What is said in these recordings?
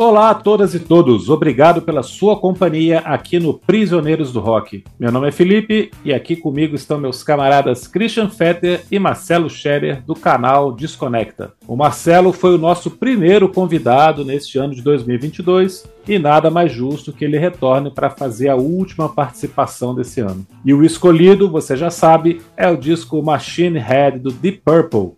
Olá a todas e todos, obrigado pela sua companhia aqui no Prisioneiros do Rock. Meu nome é Felipe e aqui comigo estão meus camaradas Christian Fetter e Marcelo Scherer do canal Desconecta. O Marcelo foi o nosso primeiro convidado neste ano de 2022 e nada mais justo que ele retorne para fazer a última participação desse ano. E o escolhido, você já sabe, é o disco Machine Head do Deep Purple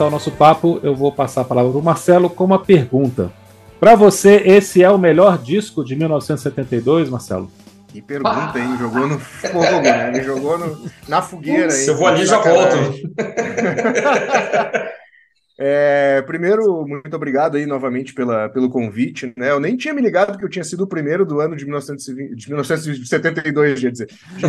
começar o nosso papo, eu vou passar a palavra para o Marcelo com uma pergunta. Para você, esse é o melhor disco de 1972, Marcelo? Que pergunta, hein? Jogou no fogo, né? Ele jogou no, na fogueira. Se eu vou ali, já volto. É, primeiro, muito obrigado aí novamente pela, pelo convite. Né? Eu nem tinha me ligado que eu tinha sido o primeiro do ano de, 1920, de 1972, quer dizer. De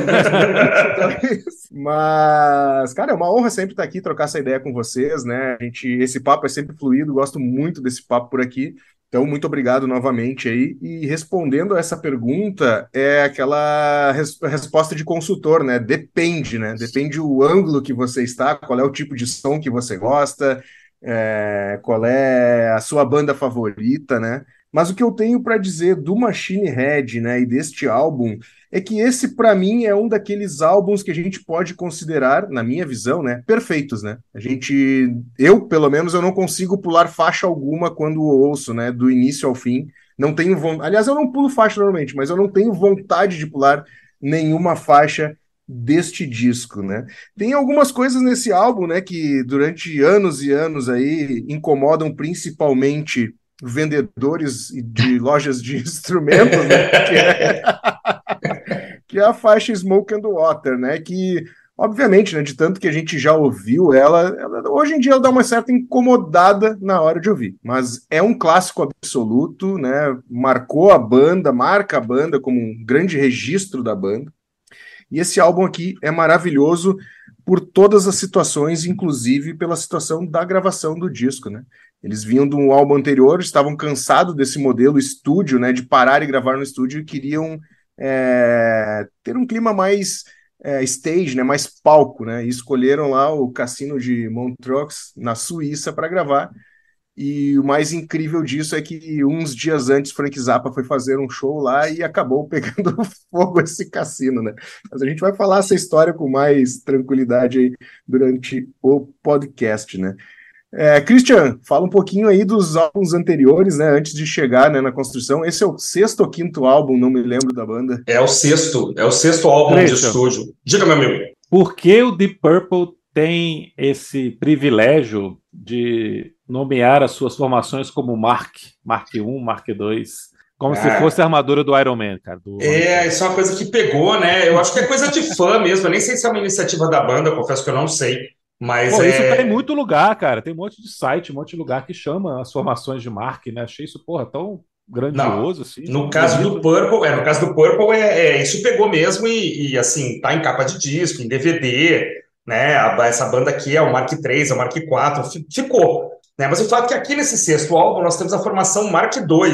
Mas, cara, é uma honra sempre estar aqui, trocar essa ideia com vocês, né? A gente, esse papo é sempre fluido, gosto muito desse papo por aqui. Então, muito obrigado novamente aí. E respondendo a essa pergunta, é aquela res resposta de consultor, né? Depende, né? Depende o ângulo que você está, qual é o tipo de som que você gosta, é, qual é a sua banda favorita, né? Mas o que eu tenho para dizer do Machine Head, né, e deste álbum, é que esse para mim é um daqueles álbuns que a gente pode considerar, na minha visão, né, perfeitos, né? A gente, eu pelo menos eu não consigo pular faixa alguma quando ouço, né, do início ao fim. Não tenho aliás, eu não pulo faixa normalmente, mas eu não tenho vontade de pular nenhuma faixa deste disco, né? Tem algumas coisas nesse álbum, né, que durante anos e anos aí incomodam principalmente vendedores de lojas de instrumentos, né? Que é, que é a faixa Smoke and Water, né? Que obviamente, né, de tanto que a gente já ouviu ela, ela, hoje em dia ela dá uma certa incomodada na hora de ouvir, mas é um clássico absoluto, né? Marcou a banda, marca a banda como um grande registro da banda. E esse álbum aqui é maravilhoso por todas as situações, inclusive pela situação da gravação do disco, né? Eles vinham de um álbum anterior, estavam cansados desse modelo estúdio, né? De parar e gravar no estúdio e queriam é, ter um clima mais é, stage, né? Mais palco, né? E escolheram lá o cassino de Montreux, na Suíça, para gravar. E o mais incrível disso é que uns dias antes Frank Zappa foi fazer um show lá e acabou pegando fogo esse cassino, né? Mas a gente vai falar essa história com mais tranquilidade aí durante o podcast, né? É, Christian, fala um pouquinho aí dos álbuns anteriores, né? Antes de chegar né, na construção. Esse é o sexto ou quinto álbum, não me lembro da banda. É o sexto, é o sexto álbum Christian, de estúdio. Diga, meu amigo. Por que o Deep Purple tem esse privilégio de nomear as suas formações como Mark, Mark 1, Mark 2. Como é. se fosse a armadura do Iron Man, cara. Do... É, isso é uma coisa que pegou, né? Eu acho que é coisa de fã mesmo. Eu nem sei se é uma iniciativa da banda, confesso que eu não sei. Mas Pô, é... isso tá em muito lugar, cara. Tem um monte de site, um monte de lugar que chama as formações de Mark, né? Achei isso, porra, tão grandioso, não, assim. No caso bonito. do Purple, é, no caso do Purple, é, é, isso pegou mesmo e, e, assim, tá em capa de disco, em DVD, né? Essa banda aqui é o Mark III, é o Mark IV, ficou. Né? Mas o fato é que aqui nesse sexto álbum nós temos a formação Mark II,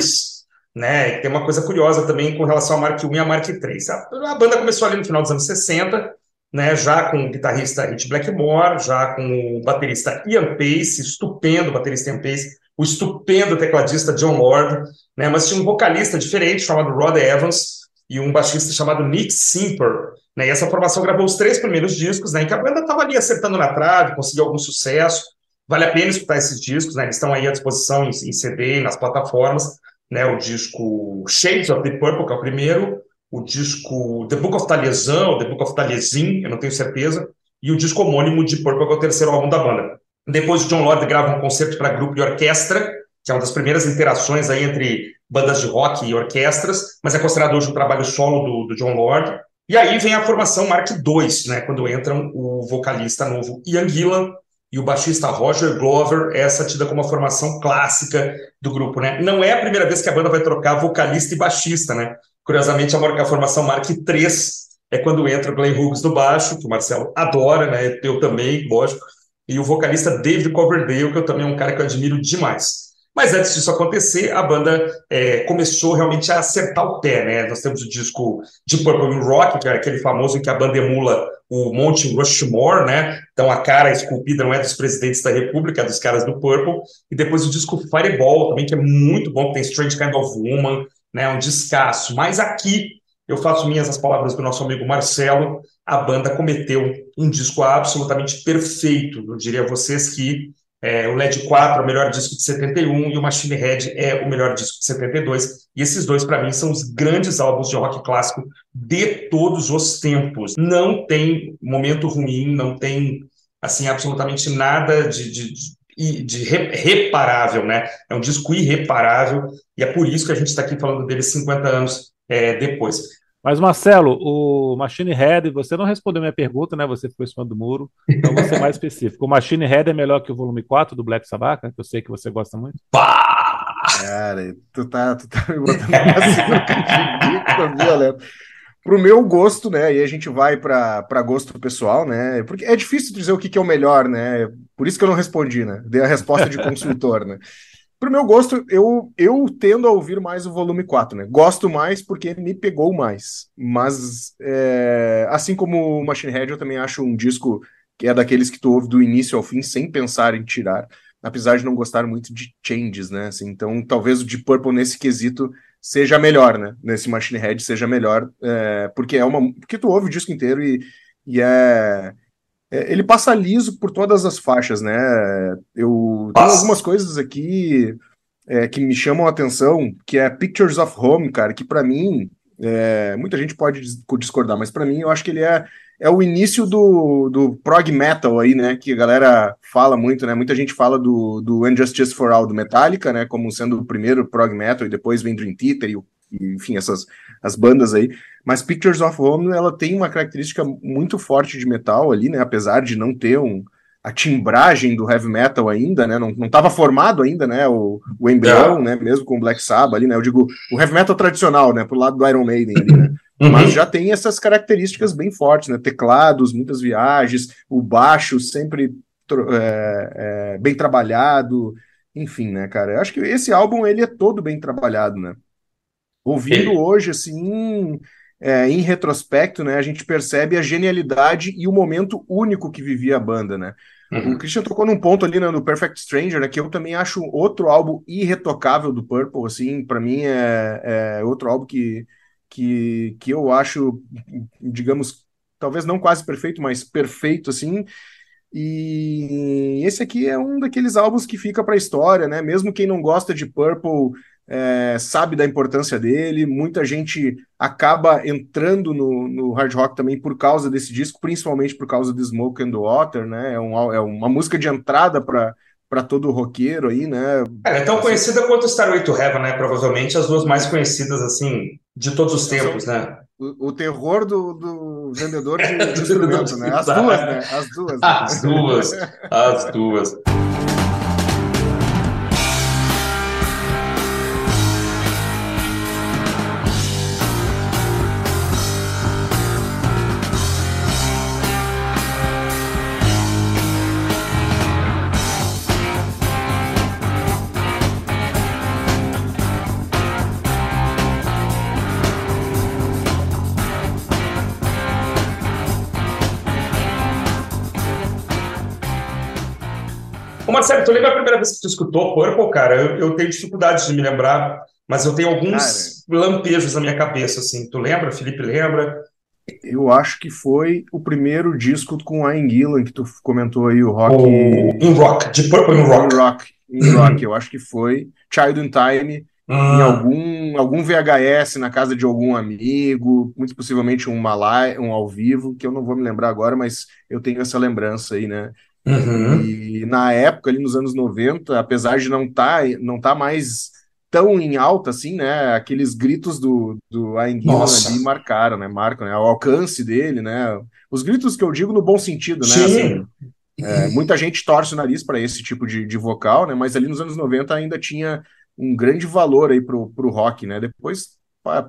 né? Tem uma coisa curiosa também com relação ao Mark I e a Mark III. A, a banda começou ali no final dos anos 60, né? Já com o guitarrista Rich Blackmore, já com o baterista Ian Pace, estupendo baterista Ian Pace, o estupendo tecladista John Lord, né? Mas tinha um vocalista diferente chamado Rod Evans e um baixista chamado Nick Simper, né? E essa formação gravou os três primeiros discos, né? Em que a banda estava ali acertando na trave, conseguiu algum sucesso. Vale a pena escutar esses discos, né? Eles estão aí à disposição em, em CD, nas plataformas, né? O disco Shades of the Purple, que é o primeiro, o disco The Book of Taliesin, The Book of Taliesin, eu não tenho certeza, e o disco homônimo de Purple, que é o terceiro álbum da banda. Depois o John Lord grava um concerto para grupo e orquestra, que é uma das primeiras interações aí entre bandas de rock e orquestras, mas é considerado hoje um trabalho solo do, do John Lord. E aí vem a formação Mark II, né, quando entram o vocalista novo Ian Gillan, e o baixista Roger Glover, essa tida como a formação clássica do grupo, né? Não é a primeira vez que a banda vai trocar vocalista e baixista, né? Curiosamente, a, formação Mark III é quando entra o Glenn Hughes no baixo, que o Marcelo adora, né? Eu também, lógico. E o vocalista David Coverdale, que eu também é um cara que eu admiro demais. Mas antes disso acontecer, a banda é, começou realmente a acertar o pé, né? Nós temos o disco de Purple Rock, que é aquele famoso em que a banda emula o Monte Rushmore, né? Então a cara esculpida não é dos presidentes da República, é dos caras do Purple. E depois o disco Fireball também, que é muito bom, que tem Strange Kind of Woman, né? Um descasso. Mas aqui eu faço minhas as palavras do nosso amigo Marcelo. A banda cometeu um disco absolutamente perfeito. Eu diria a vocês que é, o LED 4 é o melhor disco de 71 e o Machine Head é o melhor disco de 72. E esses dois, para mim, são os grandes álbuns de rock clássico de todos os tempos. Não tem momento ruim, não tem assim absolutamente nada de, de, de, de reparável, né? É um disco irreparável e é por isso que a gente está aqui falando dele 50 anos é, depois. Mas, Marcelo, o Machine Head, você não respondeu minha pergunta, né? Você ficou em cima do muro. Então, vou ser mais específico. O Machine Head é melhor que o volume 4 do Black Sabbath, que eu sei que você gosta muito. Pá! Cara, tu tá, tu tá me botando uma violenta. Pro meu gosto, né? E a gente vai para gosto pessoal, né? Porque é difícil dizer o que, que é o melhor, né? Por isso que eu não respondi, né? Dei a resposta de consultor, né? Pro meu gosto, eu, eu tendo a ouvir mais o volume 4, né? Gosto mais porque me pegou mais. Mas, é, assim como o Machine Head, eu também acho um disco que é daqueles que tu ouve do início ao fim sem pensar em tirar. Apesar de não gostar muito de changes, né? Assim, então, talvez o Deep Purple nesse quesito seja melhor, né? Nesse Machine Head seja melhor, é, porque é uma. Porque tu ouve o disco inteiro e, e é é, ele passa liso por todas as faixas, né? Eu tenho algumas coisas aqui é, que me chamam a atenção, que é Pictures of Home, cara, que para mim, é, muita gente pode discordar, mas para mim eu acho que ele é, é o início do, do prog metal aí, né? Que a galera fala muito, né? Muita gente fala do, do Injustice for All do Metallica, né? Como sendo o primeiro prog metal, e depois vem Dream Theater e enfim, essas as bandas aí. Mas Pictures of Home, ela tem uma característica muito forte de metal ali, né? Apesar de não ter um, a timbragem do heavy metal ainda, né? Não, não tava formado ainda, né? O, o embrião, é. né? Mesmo com o Black Sabbath ali, né? Eu digo o heavy metal tradicional, né? Pro lado do Iron Maiden ali, né? Uhum. Mas já tem essas características bem fortes, né? Teclados, muitas viagens, o baixo sempre é, é, bem trabalhado, enfim, né, cara? Eu acho que esse álbum ele é todo bem trabalhado, né? Ouvindo hoje, assim, é, em retrospecto, né, a gente percebe a genialidade e o momento único que vivia a banda, né? Uhum. O Christian tocou num ponto ali né, no Perfect Stranger, né, que eu também acho outro álbum irretocável do Purple, assim, para mim é, é, outro álbum que, que, que eu acho, digamos, talvez não quase perfeito, mas perfeito, assim, e esse aqui é um daqueles álbuns que fica para a história, né? Mesmo quem não gosta de Purple é, sabe da importância dele, muita gente acaba entrando no, no, hard rock também por causa desse disco, principalmente por causa do Smoke and the Water, né? É, um, é uma música de entrada para para todo roqueiro aí, né? É, é tão conhecida quanto Starway to Heaven, né? Provavelmente as duas mais conhecidas, assim, de todos os tempos, né? O, o terror do, do vendedor de, de instrumento, né? As duas, né? As duas. Né? As duas, as duas. Marcelo, tu lembra a primeira vez que tu escutou Purple, cara? Eu, eu tenho dificuldade de me lembrar, mas eu tenho alguns cara, lampejos na minha cabeça, assim. Tu lembra? Felipe lembra? Eu acho que foi o primeiro disco com a Gillan que tu comentou aí, o rock. O... In Rock, de Purple in Rock. In Rock, in rock eu acho que foi. Child in Time, em ah. algum, algum VHS na casa de algum amigo, muito possivelmente um malai, um ao vivo, que eu não vou me lembrar agora, mas eu tenho essa lembrança aí, né? Uhum. E na época, ali nos anos 90, apesar de não estar tá, não tá mais tão em alta assim, né? Aqueles gritos do, do Ayn ali marcaram, né? Marcam, né? O alcance dele, né? Os gritos que eu digo no bom sentido, né? Assim, É, muita gente torce o nariz para esse tipo de, de vocal, né? Mas ali nos anos 90 ainda tinha um grande valor aí pro, pro rock, né? Depois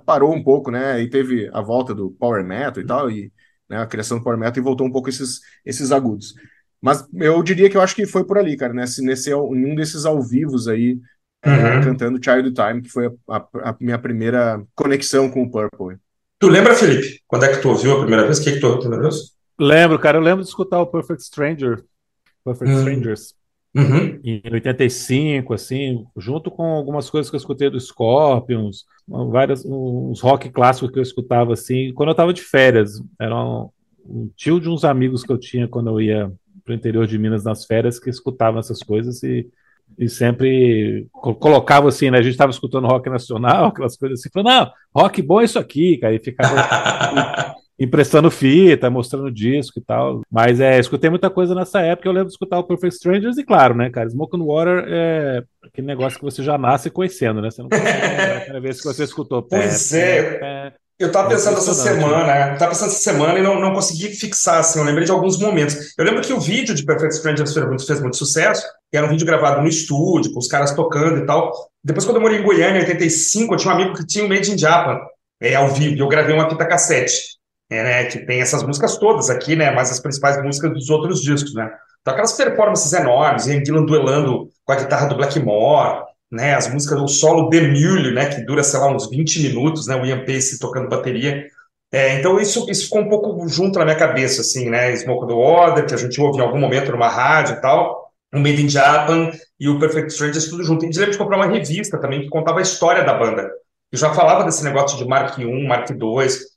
parou um pouco, né? E teve a volta do power metal e tal, e né, a criação do power metal e voltou um pouco esses, esses agudos. Mas eu diria que eu acho que foi por ali, cara, nesse, nesse um desses ao vivos aí, uhum. é, cantando Child Time, que foi a, a, a, minha primeira conexão com o Purple. Tu lembra, Felipe? Quando é que tu ouviu a primeira vez? O que, que tu ouviu a primeira vez? Lembro, cara, eu lembro de escutar o Perfect Stranger, Perfect uhum. Strangers, uhum. em 85, assim, junto com algumas coisas que eu escutei do Scorpions, várias, uns rock clássicos que eu escutava, assim, quando eu tava de férias. Era um, um tio de uns amigos que eu tinha quando eu ia pro interior de Minas nas férias que escutavam essas coisas e e sempre colocava assim, né? A gente estava escutando rock nacional, aquelas coisas assim, falando, não, rock bom é isso aqui, cara, e ficava emprestando fita, mostrando disco e tal. Mas é, escutei muita coisa nessa época. Eu lembro de escutar o Perfect Strangers e, claro, né, cara, Smoke and Water é aquele negócio que você já nasce conhecendo, né? Você não consegue a primeira vez que você escutou. Pois é. é eu tava é pensando essa semana, né? tava pensando essa semana e não, não consegui fixar, assim, eu lembrei de alguns momentos. Eu lembro que o vídeo de Perfect Strangers muito, fez muito sucesso, era um vídeo gravado no estúdio, com os caras tocando e tal. Depois, quando eu morei em Goiânia, em 85, eu tinha um amigo que tinha o Made in Japan, é, ao vivo, e eu gravei uma fita cassete é, né, que tem essas músicas todas aqui, né, mas as principais músicas dos outros discos, né. Então aquelas performances enormes, Ian Gillan duelando com a guitarra do Blackmore, né, as músicas, o solo de Mulho, né, que dura, sei lá, uns 20 minutos, né, o Ian Pace tocando bateria. É, então isso, isso ficou um pouco junto na minha cabeça, assim, né, Smoke the Water, que a gente ouve em algum momento numa rádio e tal, o Made in Japan e o Perfect Strangers, tudo junto. E lembro de comprar uma revista também que contava a história da banda. Eu já falava desse negócio de Mark I, Mark II,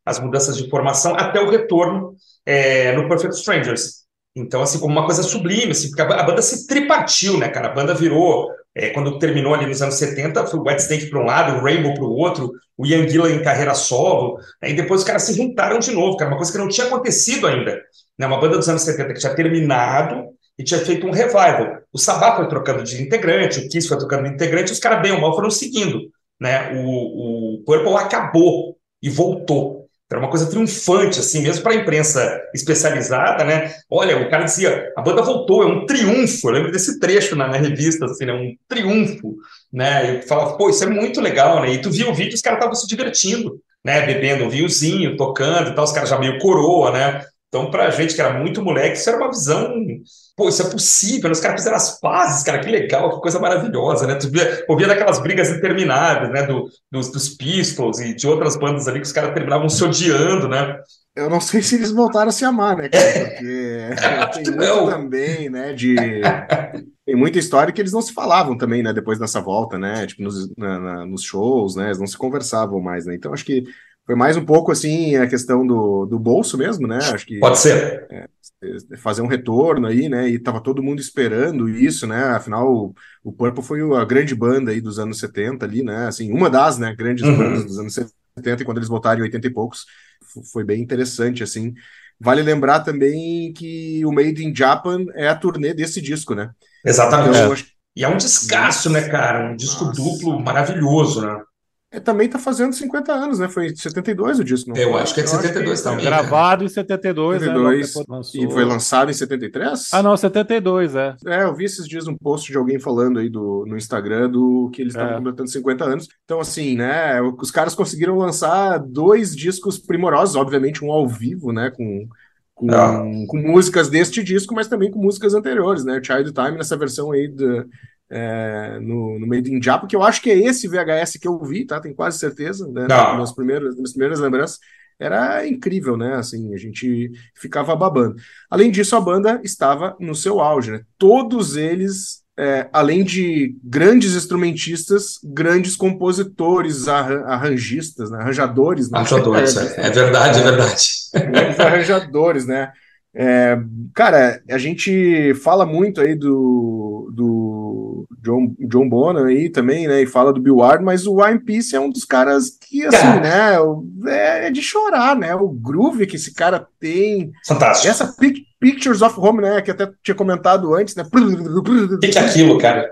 as mudanças de formação, até o retorno é, no Perfect Strangers. Então, assim, como uma coisa sublime, assim, porque a, banda se tripartiu, né, cara? A banda virou, é, quando terminou ali nos anos 70, foi o White Snake para um lado, o Rainbow para o outro, o Ian Gillan em carreira solo, né, e depois os caras se juntaram de novo, cara, uma coisa que não tinha acontecido ainda. Né? Uma banda dos anos 70 que tinha terminado e tinha feito um revival. O Sabá foi trocando de integrante, o Kiss foi trocando de integrante, os caras bem ou mal foram seguindo né, o, o Purple acabou e voltou. Era uma coisa triunfante, assim, mesmo para a imprensa especializada, né? Olha, o cara dizia, a banda voltou, é um triunfo. Eu lembro desse trecho na, na revista, assim, né? Um triunfo, né? E falava, pô, isso é muito legal, né? E tu via o vídeo, os caras estavam se divertindo, né? Bebendo um vinhozinho, tocando e tal, os caras já meio coroa, né? Então, pra gente que era muito moleque, isso era uma visão. Pô, isso é possível, né? os caras fizeram as pazes, cara, que legal, que coisa maravilhosa, né? Tu via, ouvia daquelas brigas intermináveis, né? Do, dos, dos Pistols e de outras bandas ali que os caras terminavam se odiando, né? Eu não sei se eles voltaram a se amar, né, cara? Porque tem muito também, né, de... Tem muita história que eles não se falavam também, né, depois dessa volta, né? Tipo, nos, na, na, nos shows, né? Eles não se conversavam mais, né? Então, acho que foi mais um pouco assim a questão do, do bolso mesmo, né? Acho que pode ser é, fazer um retorno aí, né? E tava todo mundo esperando isso, né? Afinal, o, o Purple foi a grande banda aí dos anos 70 ali, né? Assim, uma das, né, grandes uhum. bandas dos anos 70 e quando eles voltaram em 80 e poucos, foi bem interessante assim. Vale lembrar também que o Made in Japan é a turnê desse disco, né? Exatamente. Então, acho... E é um descasso, né, cara? Um disco Nossa. duplo maravilhoso, né? É, também tá fazendo 50 anos, né? Foi 72 o disco. Não Eu acho que é de 72 também. Gravado em 72, 72 né? E foi lançado em 73? Ah, não, 72, é. É, eu vi esses dias um post de alguém falando aí do, no Instagram do que eles estavam é. completando 50 anos. Então, assim, né? Os caras conseguiram lançar dois discos primorosos, obviamente, um ao vivo, né? Com, com, ah. com músicas deste disco, mas também com músicas anteriores, né? Child Time, nessa versão aí do, é, no, no Made in Japan, que eu acho que é esse VHS que eu vi, tá? Tenho quase certeza, né? Nas minhas primeiras, minhas primeiras lembranças. Era incrível, né? Assim, a gente ficava babando. Além disso, a banda estava no seu auge, né? Todos eles, é, além de grandes instrumentistas, grandes compositores, arranjistas, né? arranjadores. Né? Arranjadores, é, é verdade, é verdade. Grandes arranjadores, né? É, cara, a gente fala muito aí do, do John, John Bonham aí também, né? E fala do Bill Ward, mas o Ryan Peace é um dos caras que, assim, né? É, é de chorar, né? O groove que esse cara tem. Fantástico. Essa Pictures of Home, né? Que até tinha comentado antes, né? O que, que é aquilo, cara?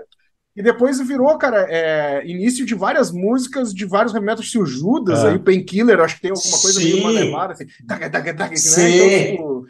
E depois virou, cara, é, início de várias músicas de vários remédios se Judas, ah. aí o Painkiller, acho que tem alguma coisa Sim. meio manevada, assim. Né? Sim. Então, tipo,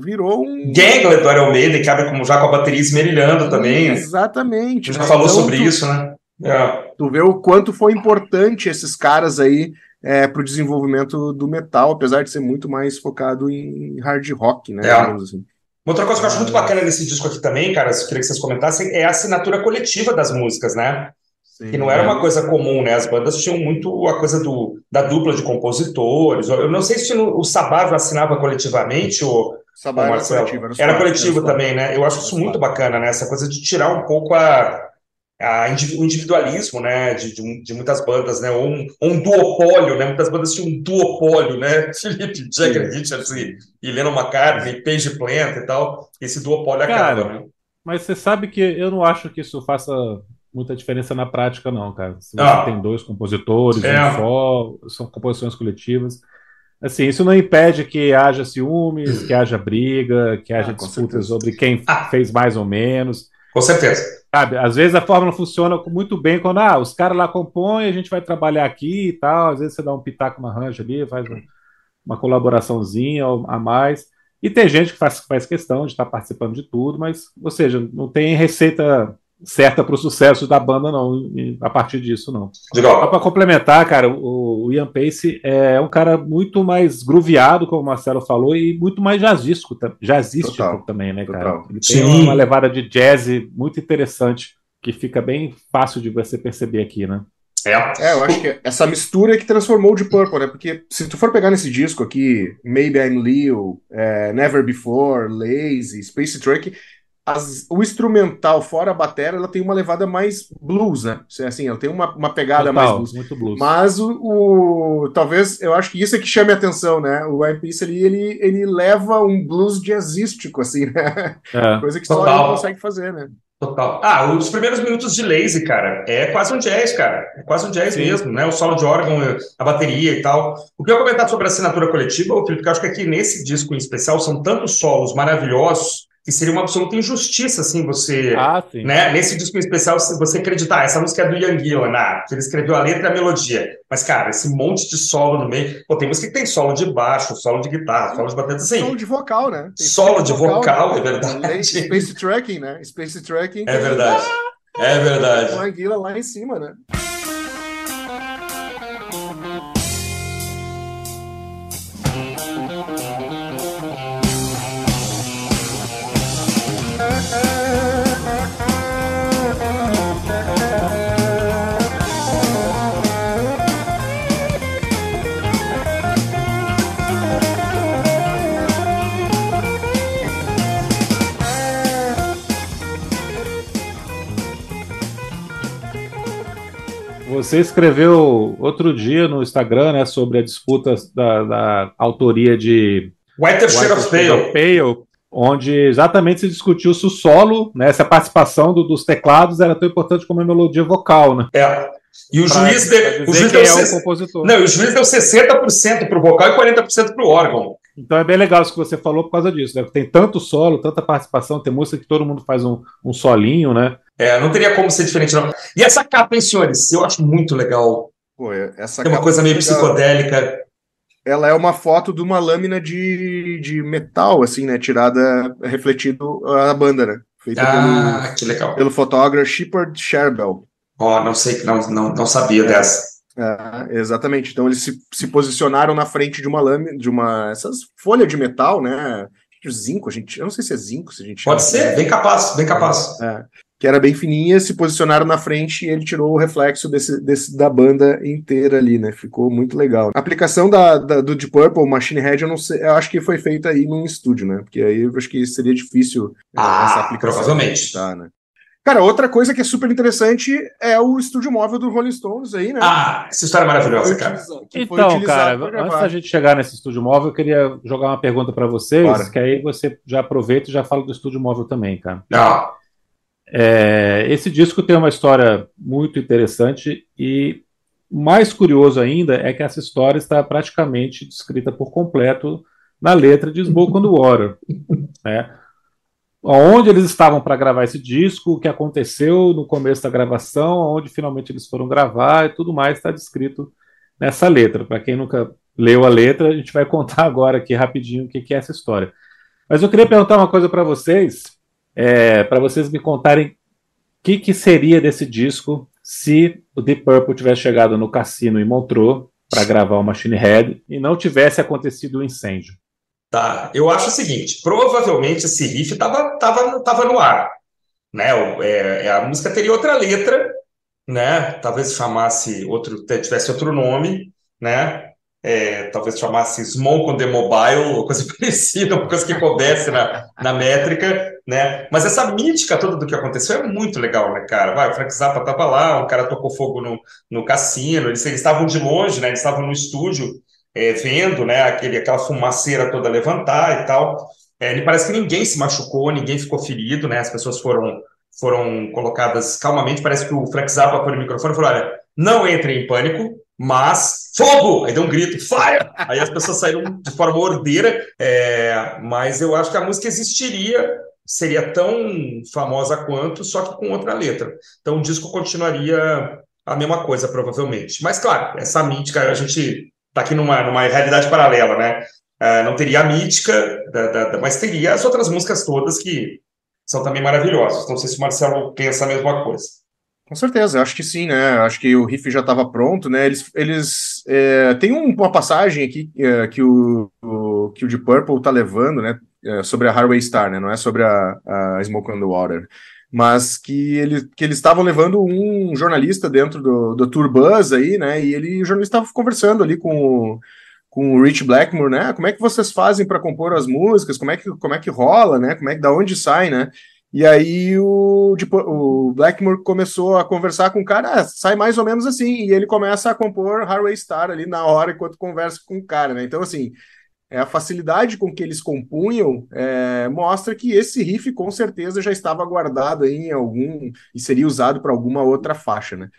virou um. Gangler do Iron Maiden, que abre como já com a bateria esmerilhando também. Exatamente. A gente já falou então, sobre tu, isso, né? É. Tu vê o quanto foi importante esses caras aí é, para o desenvolvimento do metal, apesar de ser muito mais focado em hard rock, né? É. Assim. Outra coisa que eu acho muito bacana nesse disco aqui também, cara, eu queria que vocês comentassem, é a assinatura coletiva das músicas, né? Sim, que não era uma coisa comum, né? As bandas tinham muito a coisa do, da dupla de compositores. Eu não sei se no, o Sabá assinava coletivamente ou. Era coletivo. Era, era coletivo também, né? Eu acho isso muito bacana, né? Essa coisa de tirar um pouco a, a o individualismo, né? De, de, de, muitas bandas, né? Ou um, um duopólio, né? Muitas bandas tinham um duopólio, né? Felipe Jagger, Richards e, e Lennon McCartney, Page Plant e tal. Esse duopólio acaba, Cara, né? Mas você sabe que eu não acho que isso faça muita diferença na prática, não, cara. Se você ah, tem dois compositores, é. um só, são composições coletivas. Assim, isso não impede que haja ciúmes, que haja briga, que haja ah, disputas sobre quem ah. fez mais ou menos. Com certeza. Sabe, às vezes a fórmula funciona muito bem quando ah, os caras lá compõem, a gente vai trabalhar aqui e tal. Às vezes você dá um pitaco, uma arranjo ali, faz uma colaboraçãozinha a mais. E tem gente que faz, faz questão de estar participando de tudo, mas, ou seja, não tem receita certa para o sucesso da banda, não, a partir disso, não. Só para complementar, cara, o, o, Ian Pace é um cara muito mais grooveado, como o Marcelo falou, e muito mais jazzístico, jazzístico Total. também, né, cara? Total. Ele tem Sim. uma levada de jazz muito interessante, que fica bem fácil de você perceber aqui, né? É. é, eu acho que essa mistura é que transformou o Deep Purple, né? Porque se tu for pegar nesse disco aqui, Maybe I'm Leo, é, Never Before, Lazy, Space Truck, as, o instrumental, fora a bateria, ela tem uma levada mais blues, né? Assim, ela tem uma, uma pegada Total, mais blues. Muito blues. Mas o, o, Talvez, eu acho que isso é que chame a atenção, né? O One Piece ali, ele, ele leva um blues jazzístico, assim, né? É. Coisa que Total. só ele consegue fazer, né? Total. Ah, os primeiros minutos de Lazy, cara, é quase um jazz, cara. É quase um jazz Sim. mesmo, né? O solo de órgão, a bateria e tal. O que eu comentar sobre a assinatura coletiva, Felipe, que eu acho que aqui nesse disco em especial são tantos solos maravilhosos que seria uma absoluta injustiça, assim, você, ah, né, nesse disco em especial, você acreditar, essa música é do Ian Gillan, ah, que ele escreveu a letra e a melodia, mas, cara, esse monte de solo no meio, pô, tem música que tem solo de baixo, solo de guitarra, solo de bateria, assim. Solo de vocal, né? Tem solo de vocal, vocal né? é verdade. Space Tracking, né? Space Tracking. É verdade, é verdade. O Ian Gillan lá em cima, né? Você escreveu outro dia no Instagram né, sobre a disputa da, da autoria de White Shade of Pale. Pale, onde exatamente se discutiu se o solo, né, se a participação do, dos teclados era tão importante como a melodia vocal. Né? É. E o pra, juiz, de, o juiz deu, é o compositor. Não, o juiz deu 60% para o vocal e 40% para o órgão. Então é bem legal isso que você falou por causa disso, né? Tem tanto solo, tanta participação, tem música que todo mundo faz um, um solinho, né? É, não teria como ser diferente, não. E essa capa, hein, senhores? Eu acho muito legal. Pô, é, essa Tem uma coisa meio psicodélica. Ela é uma foto de uma lâmina de, de metal, assim, né? Tirada, refletido a banda, né? Feita ah, pelo, que legal. Pelo fotógrafo Shepard Sherbel. Ó, oh, não sei, não, não, não sabia é, dessa. É, exatamente. Então eles se, se posicionaram na frente de uma lâmina, de uma. essas folhas de metal, né? Zinco, a gente. Eu não sei se é zinco, se a gente. Pode ser, bem capaz, bem capaz. É, que era bem fininha, se posicionaram na frente e ele tirou o reflexo desse, desse, da banda inteira ali, né? Ficou muito legal. A aplicação da, da, do Deep Purple, Machine Head, eu não sei, eu acho que foi feita aí num estúdio, né? Porque aí eu acho que seria difícil é, ah, essa aplicação. Provavelmente. Tá, né? Cara, outra coisa que é super interessante é o estúdio móvel do Rolling Stones aí, né? Ah, essa história é maravilhosa, cara. Então, cara, antes da gente chegar nesse estúdio móvel, eu queria jogar uma pergunta para vocês, claro. que aí você já aproveita e já fala do estúdio móvel também, cara. Ah. É, esse disco tem uma história muito interessante e mais curioso ainda é que essa história está praticamente descrita por completo na letra de Smoke on the Water. Né? Onde eles estavam para gravar esse disco, o que aconteceu no começo da gravação, onde finalmente eles foram gravar e tudo mais está descrito nessa letra. Para quem nunca leu a letra, a gente vai contar agora aqui rapidinho o que é essa história. Mas eu queria perguntar uma coisa para vocês, é, para vocês me contarem o que, que seria desse disco se o Deep Purple tivesse chegado no cassino em Montreux para gravar o Machine Head e não tivesse acontecido o um incêndio. Tá, eu acho o seguinte, provavelmente esse riff estava tava, tava no ar, né? É, é, a música teria outra letra, né? Talvez chamasse outro, tivesse outro nome, né? É, talvez chamasse Smoke on the Mobile, coisa parecida, uma coisa que coubesse na, na métrica, né? Mas essa mítica toda do que aconteceu é muito legal, né, cara? Vai, o Frank Zappa tava lá, um cara tocou fogo no, no cassino, eles, estavam de longe, né? Eles estavam no estúdio é, vendo, né? Aquele, aquela fumaceira toda levantar e tal. É, parece que ninguém se machucou, ninguém ficou ferido, né? As pessoas foram foram colocadas calmamente. Parece que o Frank Zappa foi no microfone e falou: olha, não entre em pânico, mas fogo! Aí deu um grito, fire! Aí as pessoas saíram de forma ordeira, é, mas eu acho que a música existiria, seria tão famosa quanto, só que com outra letra. Então o disco continuaria a mesma coisa, provavelmente. Mas claro, essa mítica, a gente está aqui numa, numa realidade paralela, né? É, não teria a mítica, da, da, da, mas teria as outras músicas todas que são também maravilhosas. Não sei se o Marcelo pensa a mesma coisa. Com certeza, acho que sim, né? Acho que o riff já estava pronto, né? Eles, eles é, tem um, uma passagem aqui é, que o, o, que o Deep Purple tá levando, né? É, sobre a Highway Star, né? Não é sobre a, a Smoke on the Water, mas que, ele, que eles estavam levando um jornalista dentro do, do Tour Bus aí, né? E ele, o jornalista estava conversando ali com o, com o Rich Blackmore, né? Como é que vocês fazem para compor as músicas? Como é que como é que rola, né? Como é que da onde sai, né? E aí o, tipo, o Blackmore começou a conversar com o cara, ah, sai mais ou menos assim, e ele começa a compor Highway Star ali na hora enquanto conversa com o cara, né? Então, assim, é, a facilidade com que eles compunham é, mostra que esse riff com certeza já estava guardado em algum e seria usado para alguma outra faixa, né?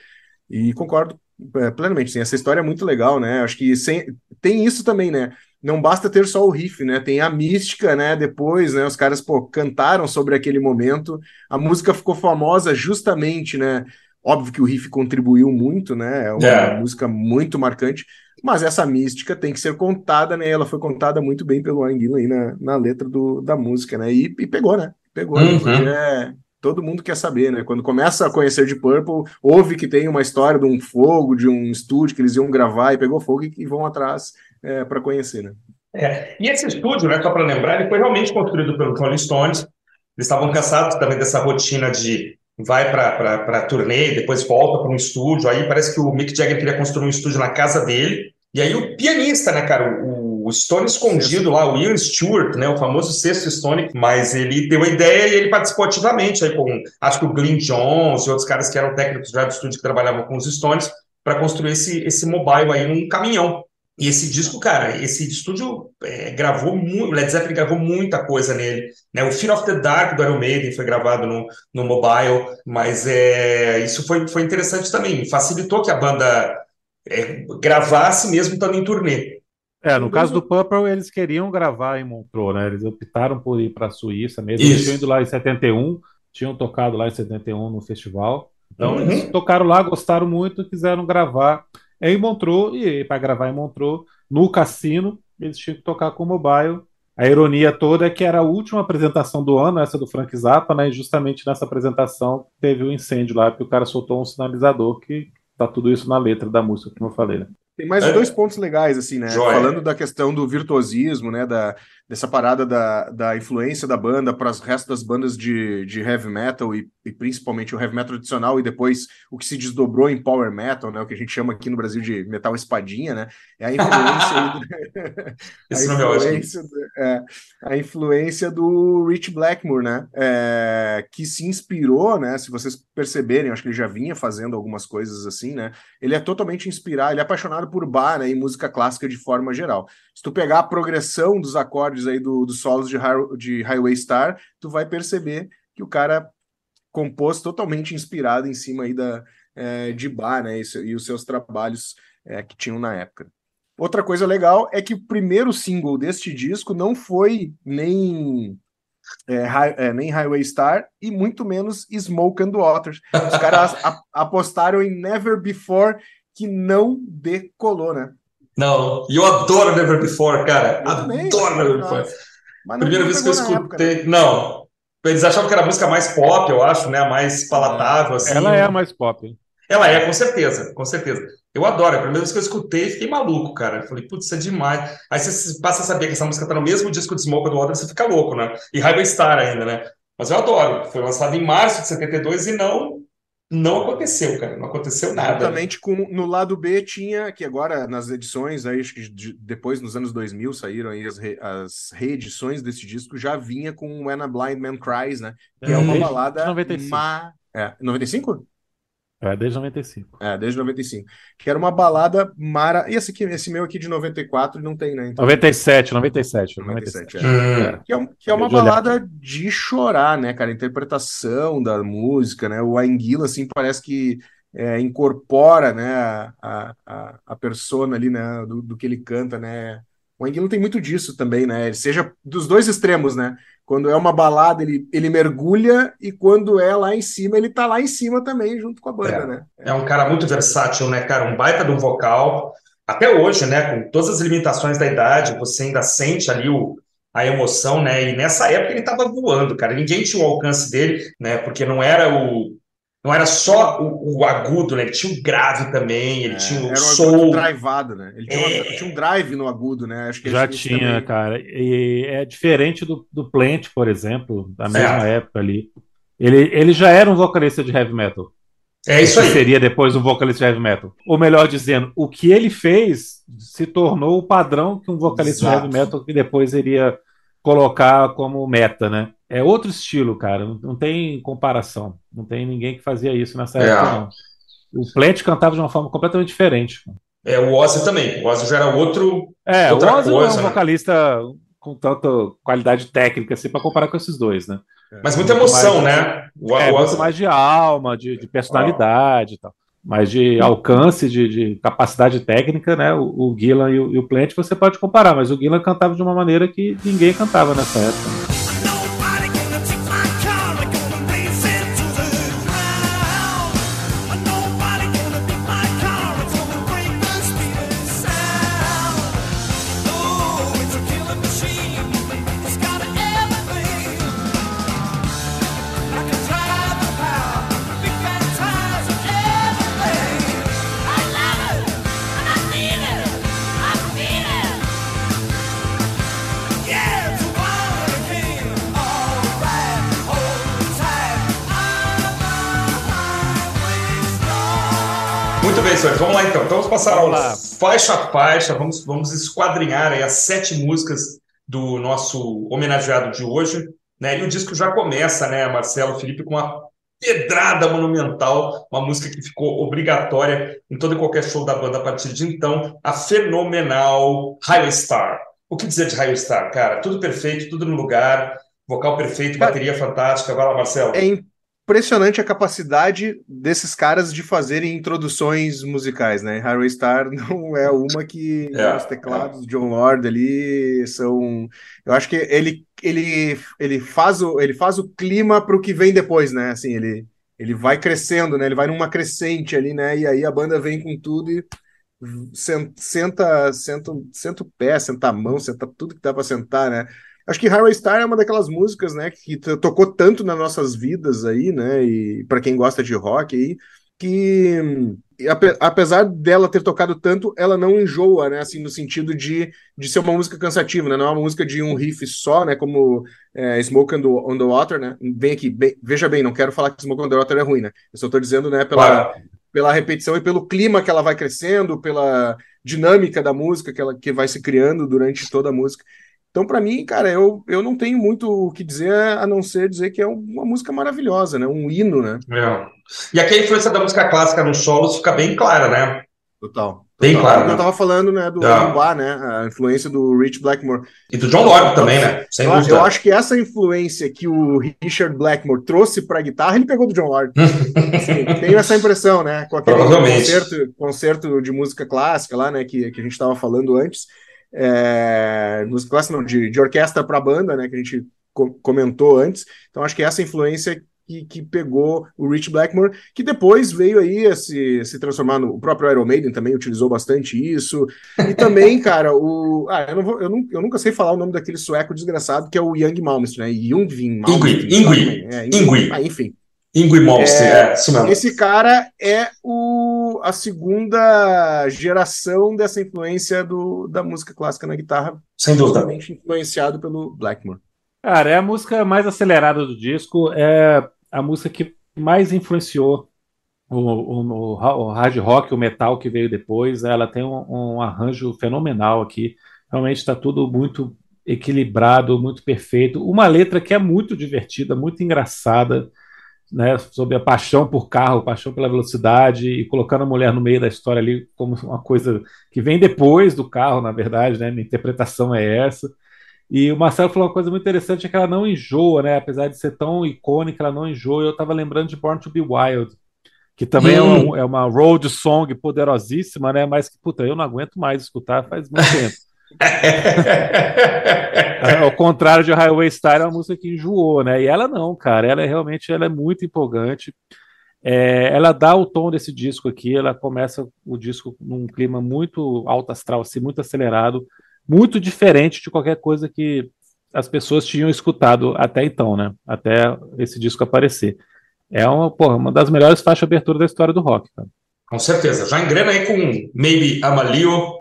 E concordo é, plenamente, sim, essa história é muito legal, né? Acho que sem, tem isso também, né? não basta ter só o riff, né? Tem a mística, né? Depois, né? Os caras, pô, cantaram sobre aquele momento. A música ficou famosa justamente, né? Óbvio que o riff contribuiu muito, né? É uma yeah. música muito marcante, mas essa mística tem que ser contada, né? Ela foi contada muito bem pelo Warren aí na, na letra do, da música, né? E, e pegou, né? Pegou, né? uhum. né? Todo mundo quer saber, né? Quando começa a conhecer de Purple, ouve que tem uma história de um fogo, de um estúdio que eles iam gravar e pegou fogo e, e vão atrás é, para conhecer, né? É. E esse estúdio, né, só para lembrar, ele foi realmente construído pelo Rolling Stones. Eles estavam cansados também dessa rotina de vai para turnê, depois volta para um estúdio. Aí parece que o Mick Jagger queria construir um estúdio na casa dele. E aí o pianista, né, cara, o, o Stone escondido lá, o Ian Stewart, né, o famoso sexto Stone, mas ele deu a ideia e ele participou ativamente aí com, acho que o Glyn Jones e outros caras que eram técnicos já do estúdio que trabalhavam com os Stones para construir esse, esse mobile aí num caminhão. E esse disco, cara, esse estúdio é, gravou muito, Led Zeppelin gravou muita coisa nele, né? O Fear of the Dark do Iron Maiden foi gravado no, no mobile, mas é, isso foi, foi interessante também, facilitou que a banda é, gravasse mesmo estando em turnê. É, no caso do Purple, eles queriam gravar em Montreux, né? Eles optaram por ir para a Suíça mesmo. Eles tinham ido lá em 71, tinham tocado lá em 71 no festival. Então, uhum. eles tocaram lá, gostaram muito, quiseram gravar é em Montreux, e para gravar em Montreux, no cassino, eles tinham que tocar com o mobile. A ironia toda é que era a última apresentação do ano, essa do Frank Zappa, né? E justamente nessa apresentação teve um incêndio lá, porque o cara soltou um sinalizador que tá tudo isso na letra da música, como eu falei, né? Tem mais é. dois pontos legais, assim, né? Joia. Falando da questão do virtuosismo, né? Da, dessa parada da, da influência da banda para as restos das bandas de, de heavy metal e, e, principalmente o heavy metal tradicional e depois o que se desdobrou em power metal, né? O que a gente chama aqui no Brasil de metal espadinha, né? É a influência. A, influência do, é, a influência do Rich Blackmore, né? É, que se inspirou, né? Se vocês perceberem, acho que ele já vinha fazendo algumas coisas assim, né? Ele é totalmente inspirado, ele é apaixonado por bar né, e música clássica de forma geral. Se tu pegar a progressão dos acordes aí do, dos solos de, de Highway Star, tu vai perceber que o cara compôs totalmente inspirado em cima aí da, é, de bar né, e, e, os seus trabalhos é, que tinham na época. Outra coisa legal é que o primeiro single deste disco não foi nem é, é, nem Highway Star e muito menos Smoke and Waters. Os caras apostaram em Never Before que não decolou, né? Não, e eu adoro Never Before, cara. Eu adoro também, Never Before. Mas Primeira vez que eu escutei. Época, né? Não. Eles achavam que era a música mais pop, eu acho, né? A mais palatável, assim. Ela é a mais pop. Ela é, com certeza, com certeza. Eu adoro. A primeira vez que eu escutei, fiquei maluco, cara. Eu falei, putz, isso é demais. Aí você passa a saber que essa música tá no mesmo disco de Smoke do Water, você fica louco, né? E Highway Star ainda, né? Mas eu adoro. Foi lançado em março de 72 e não não aconteceu, cara. Não aconteceu nada. Exatamente com no lado B tinha que agora nas edições aí acho que de, depois nos anos 2000 saíram aí as, re, as reedições desse disco já vinha com When a Blind Man Cries, né? Que é, é uma balada 95. Ma... É, 95? É, desde 95. É, desde 95. Que era uma balada mara. E esse, aqui, esse meu aqui de 94 não tem, né? Então... 97, 97. 97, 97 é. é. Que é, que é uma balada de chorar, né, cara? A interpretação da música, né? O Anguila, assim, parece que é, incorpora, né, a, a, a persona ali, né, do, do que ele canta, né? O Anguila tem muito disso também, né? Seja dos dois extremos, né? Quando é uma balada, ele, ele mergulha, e quando é lá em cima, ele tá lá em cima também, junto com a banda, é. né? É um cara muito versátil, né, cara? Um baita de um vocal. Até hoje, né, com todas as limitações da idade, você ainda sente ali o, a emoção, né? E nessa época ele tava voando, cara. Ninguém tinha o alcance dele, né? Porque não era o, não era só o, o, agudo, né? Ele tinha o grave também, ele é, tinha o era soul. drivado, né? Ele tinha, é... uma, tinha, um drive no agudo, né? Acho que Já tinha, também... cara. E é diferente do, do Plant, por exemplo, da mesma é. época ali. Ele, ele já era um vocalista de heavy metal. É isso aí. Seria depois um vocalista de heavy metal. Ou melhor dizendo, o que ele fez se tornou o padrão que um vocalista Exato. de heavy metal que depois iria colocar como meta, né? É outro estilo, cara. Não, tem comparação. Não tem ninguém que fazia isso nessa é. época, não. O Plant cantava de uma forma completamente diferente. É, o Ozzy também. O Ozzy já era outro. É, o Ozzy coisa, é um né? vocalista com tanta qualidade técnica assim para comparar com esses dois, né? Mas muita emoção, mais, né? O, é, o Ozzy... muito mais de alma, de, de personalidade e tal. Mas de alcance, de, de, capacidade técnica, né? O, o Gillan e o, e o Plant você pode comparar, mas o Gillan cantava de uma maneira que ninguém cantava nessa época. Né? senhores, vamos lá então. Então vamos passar vamos lá. faixa a faixa, vamos, vamos esquadrinhar as sete músicas do nosso homenageado de hoje. Né? E o disco já começa, né, Marcelo Felipe, com uma pedrada monumental, uma música que ficou obrigatória em todo e qualquer show da banda a partir de então, a fenomenal Highway Star. O que dizer de Highway Star, cara? Tudo perfeito, tudo no lugar, vocal perfeito, bateria fantástica. Vai lá, Marcelo. É impressionante a capacidade desses caras de fazerem introduções musicais, né? Highway Star não é uma que é, os teclados é. John Lord ali são, eu acho que ele ele ele faz o ele faz o clima para o que vem depois, né? Assim, ele ele vai crescendo, né? Ele vai numa crescente ali, né? E aí a banda vem com tudo e senta senta senta, senta o pé, senta a mão, senta tudo que dá para sentar, né? Acho que Highway Star é uma daquelas músicas, né, que tocou tanto nas nossas vidas aí, né, e para quem gosta de rock aí, que apesar dela ter tocado tanto, ela não enjoa, né, assim, no sentido de, de ser uma música cansativa, né, não é uma música de um riff só, né, como é, Smoke on the, on the Water, né, vem aqui, bem, veja bem, não quero falar que Smoke on the Water é ruim, né, eu só estou dizendo, né, pela, pela repetição e pelo clima que ela vai crescendo, pela dinâmica da música que ela que vai se criando durante toda a música, então, para mim, cara, eu, eu não tenho muito o que dizer a não ser dizer que é uma música maravilhosa, né? Um hino, né? É. E aqui a influência da música clássica nos solos fica bem clara, né? Total. Bem Total. claro. Né? Eu tava falando, né, do Lumbá, né? A influência do Rich Blackmore. E do John Lord também, né? Sem eu, dúvida. eu acho que essa influência que o Richard Blackmore trouxe pra guitarra, ele pegou do John Lord. assim, tenho essa impressão, né? Com aquele concerto, concerto de música clássica lá, né, que, que a gente tava falando antes é, música clássica, não, de, de orquestra para banda, né, que a gente co comentou antes. Então acho que essa influência que, que pegou o Rich Blackmore, que depois veio aí a se, se transformar no o próprio Iron Maiden também utilizou bastante isso. E também, cara, o. Ah, eu, não vou, eu, não, eu nunca sei falar o nome daquele sueco desgraçado que é o Young Malmsteen, né? Jungvin Malmsteen. Ingui, é, Ingui. Ah, enfim. Ingui Malmsteen, é, é, isso mesmo. Esse cara é o, a segunda geração dessa influência do, da música clássica na guitarra. Sem dúvida. influenciado pelo Blackmore. Cara, é a música mais acelerada do disco, é a música que mais influenciou o, o, o, hard rock, o metal que veio depois. Ela tem um, um arranjo fenomenal aqui. Realmente está tudo muito equilibrado, muito perfeito. Uma letra que é muito divertida, muito engraçada, né, sobre a paixão por carro, paixão pela velocidade e colocando a mulher no meio da história ali como uma coisa que vem depois do carro, na verdade, né? Minha interpretação é essa. E o Marcelo falou uma coisa muito interessante, é que ela não enjoa, né? Apesar de ser tão icônica, ela não enjoa. Eu estava lembrando de Born to Be Wild, que também é, uma, é, uma, road song poderosíssima, né? Mas que, puta, eu não aguento mais escutar faz muito tempo. Ao contrário de Highway Star, é uma música que enjoou, né? E ela não, cara. Ela é realmente ela é muito empolgante. É, ela dá o tom desse disco aqui. Ela começa o disco num clima muito alto astral, assim, muito acelerado muito diferente de qualquer coisa que as pessoas tinham escutado até então, né? Até esse disco aparecer. É uma, porra, uma das melhores faixas de abertura da história do rock, cara. Com certeza. Já engrena aí com Maybe Amalio.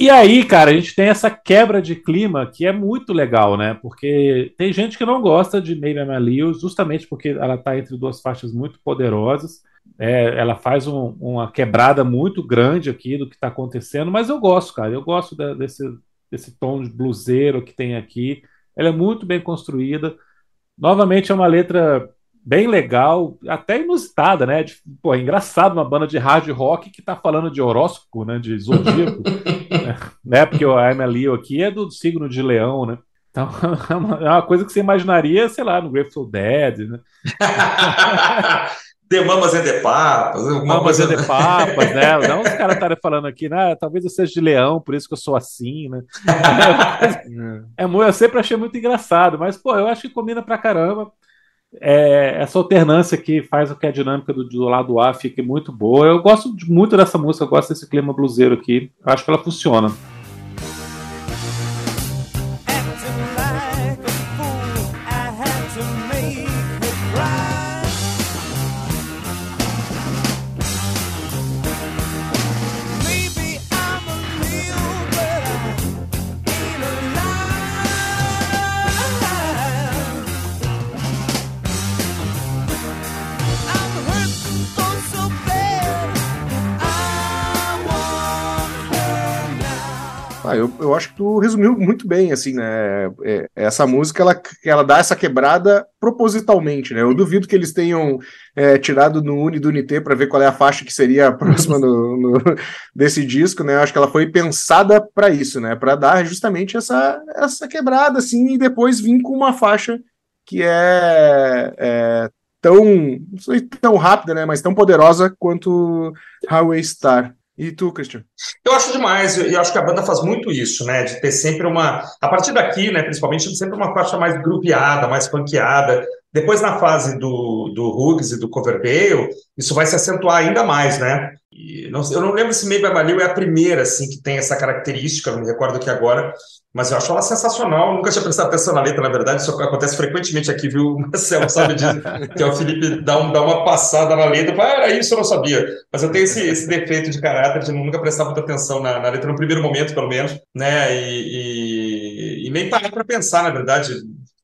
E aí, cara, a gente tem essa quebra de clima que é muito legal, né? Porque tem gente que não gosta de Maybe Amalio justamente porque ela está entre duas faixas muito poderosas. É, ela faz um, uma quebrada muito grande aqui do que está acontecendo, mas eu gosto, cara. Eu gosto de, desse, desse tom de bluseiro que tem aqui. Ela é muito bem construída. Novamente é uma letra bem legal, até inusitada, né? De, pô, é engraçado uma banda de hard rock que tá falando de horóscopo, né? De zodíaco, né? Porque o I'm a Leo aqui é do signo de leão, né? Então, é uma, é uma coisa que você imaginaria, sei lá, no Grateful Dead, né? The Mamas and the Papas. Mamas coisa... and the Papas, né? Não os caras estarem falando aqui, né? Talvez eu seja de leão, por isso que eu sou assim, né? É, é, eu sempre achei muito engraçado, mas, pô, eu acho que combina pra caramba. É, essa alternância que faz com que a dinâmica do, do, lado A fique muito boa. Eu gosto muito dessa música, eu gosto desse clima bluseiro aqui. Eu acho que ela funciona. Eu, eu acho que tu resumiu muito bem, assim, né? É, essa música, ela, ela dá essa quebrada propositalmente, né? Eu duvido que eles tenham é, tirado no Uni do Unité para ver qual é a faixa que seria a próxima no, no, desse disco, né? Eu acho que ela foi pensada para isso, né? Para dar justamente essa, essa quebrada, assim, e depois vir com uma faixa que é, é tão, não sei tão rápida, né? Mas tão poderosa quanto Highway Star. E tu, Christian? Eu acho demais, eu acho que a banda faz muito isso, né? De ter sempre uma. A partir daqui, né, principalmente, sempre uma faixa mais grupeada, mais funkeada. Depois, na fase do, do Hughes e do Coverdale, isso vai se acentuar ainda mais, né? Não, eu não lembro se Maybe Balil é a primeira, assim, que tem essa característica, não me recordo aqui agora, mas eu acho ela sensacional. Nunca tinha prestado atenção na letra, na verdade, isso acontece frequentemente aqui, viu, Marcelo? Sabe disso? que é o Felipe dá, um, dá uma passada na letra. Fala, ah, era isso, eu não sabia. Mas eu tenho esse, esse defeito de caráter de nunca prestar muita atenção na, na letra, no primeiro momento, pelo menos, né? E, e, e nem parar para pensar, na verdade,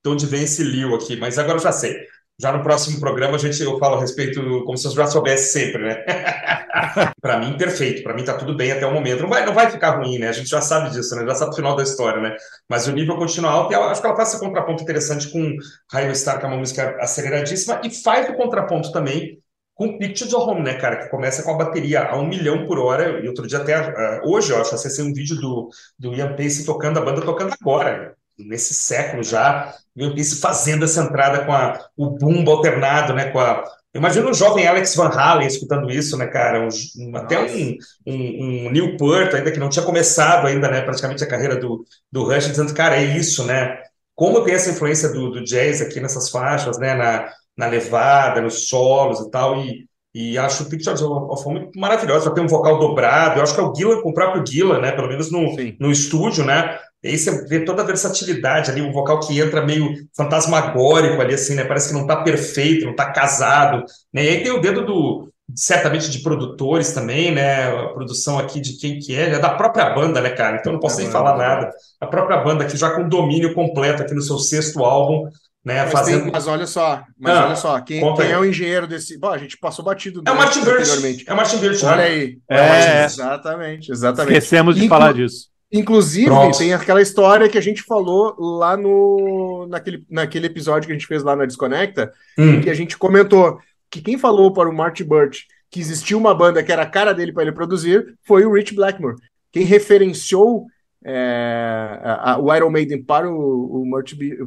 de onde vem esse Liu aqui. Mas agora eu já sei. Já no próximo programa a gente eu falo a respeito como se eu já soubesse sempre, né? para mim perfeito, para mim tá tudo bem até o momento. Não vai, não vai ficar ruim, né? A gente já sabe disso, né? Já sabe o final da história, né? Mas o nível continua alto e acho que ela faz esse contraponto interessante com Raio Star, que é uma música aceleradíssima e faz o contraponto também com Pictures of Home, né, cara, que começa com a bateria a um milhão por hora, e outro dia até, uh, hoje, eu acho, acessei um vídeo do, do Ian Pace tocando, a banda tocando agora, nesse século já, Ian Pace fazendo essa entrada com a, o bumbo alternado, né, com a... Imagina um jovem Alex Van Halen escutando isso, né, cara, um, até um, um, um Neil Peart, ainda que não tinha começado ainda, né, praticamente a carreira do, do Rush, dizendo, cara, é isso, né, como tem essa influência do, do jazz aqui nessas faixas, né, na, na levada, nos solos e tal, e, e acho o Pictures of Home maravilhoso, já tem um vocal dobrado, eu acho que é o Gillan com o próprio Gillan, né, pelo menos no, no estúdio, né, e aí você vê toda a versatilidade ali, um vocal que entra meio fantasmagórico ali, assim, né, parece que não tá perfeito, não tá casado, né, e aí tem o dedo do, certamente de produtores também, né? A produção aqui de quem que é, é da própria banda, né, cara? Então não posso é nem falar nada. A própria banda aqui já com domínio completo aqui no seu sexto álbum, né? Mas, fazendo... tem, mas olha só, mas ah, olha só, quem, quem é o engenheiro desse. Bom, a gente passou batido. É o Martin Birch. É o Martin Birch. Olha aí. É, é, exatamente, exatamente. Esquecemos de Inclu... falar disso. Inclusive, Pronto. tem aquela história que a gente falou lá no naquele, naquele episódio que a gente fez lá na Desconecta, hum. que a gente comentou que quem falou para o Marty Birch que existia uma banda que era a cara dele para ele produzir foi o Rich Blackmore. Quem referenciou é, a, a, o Iron Maiden para o, o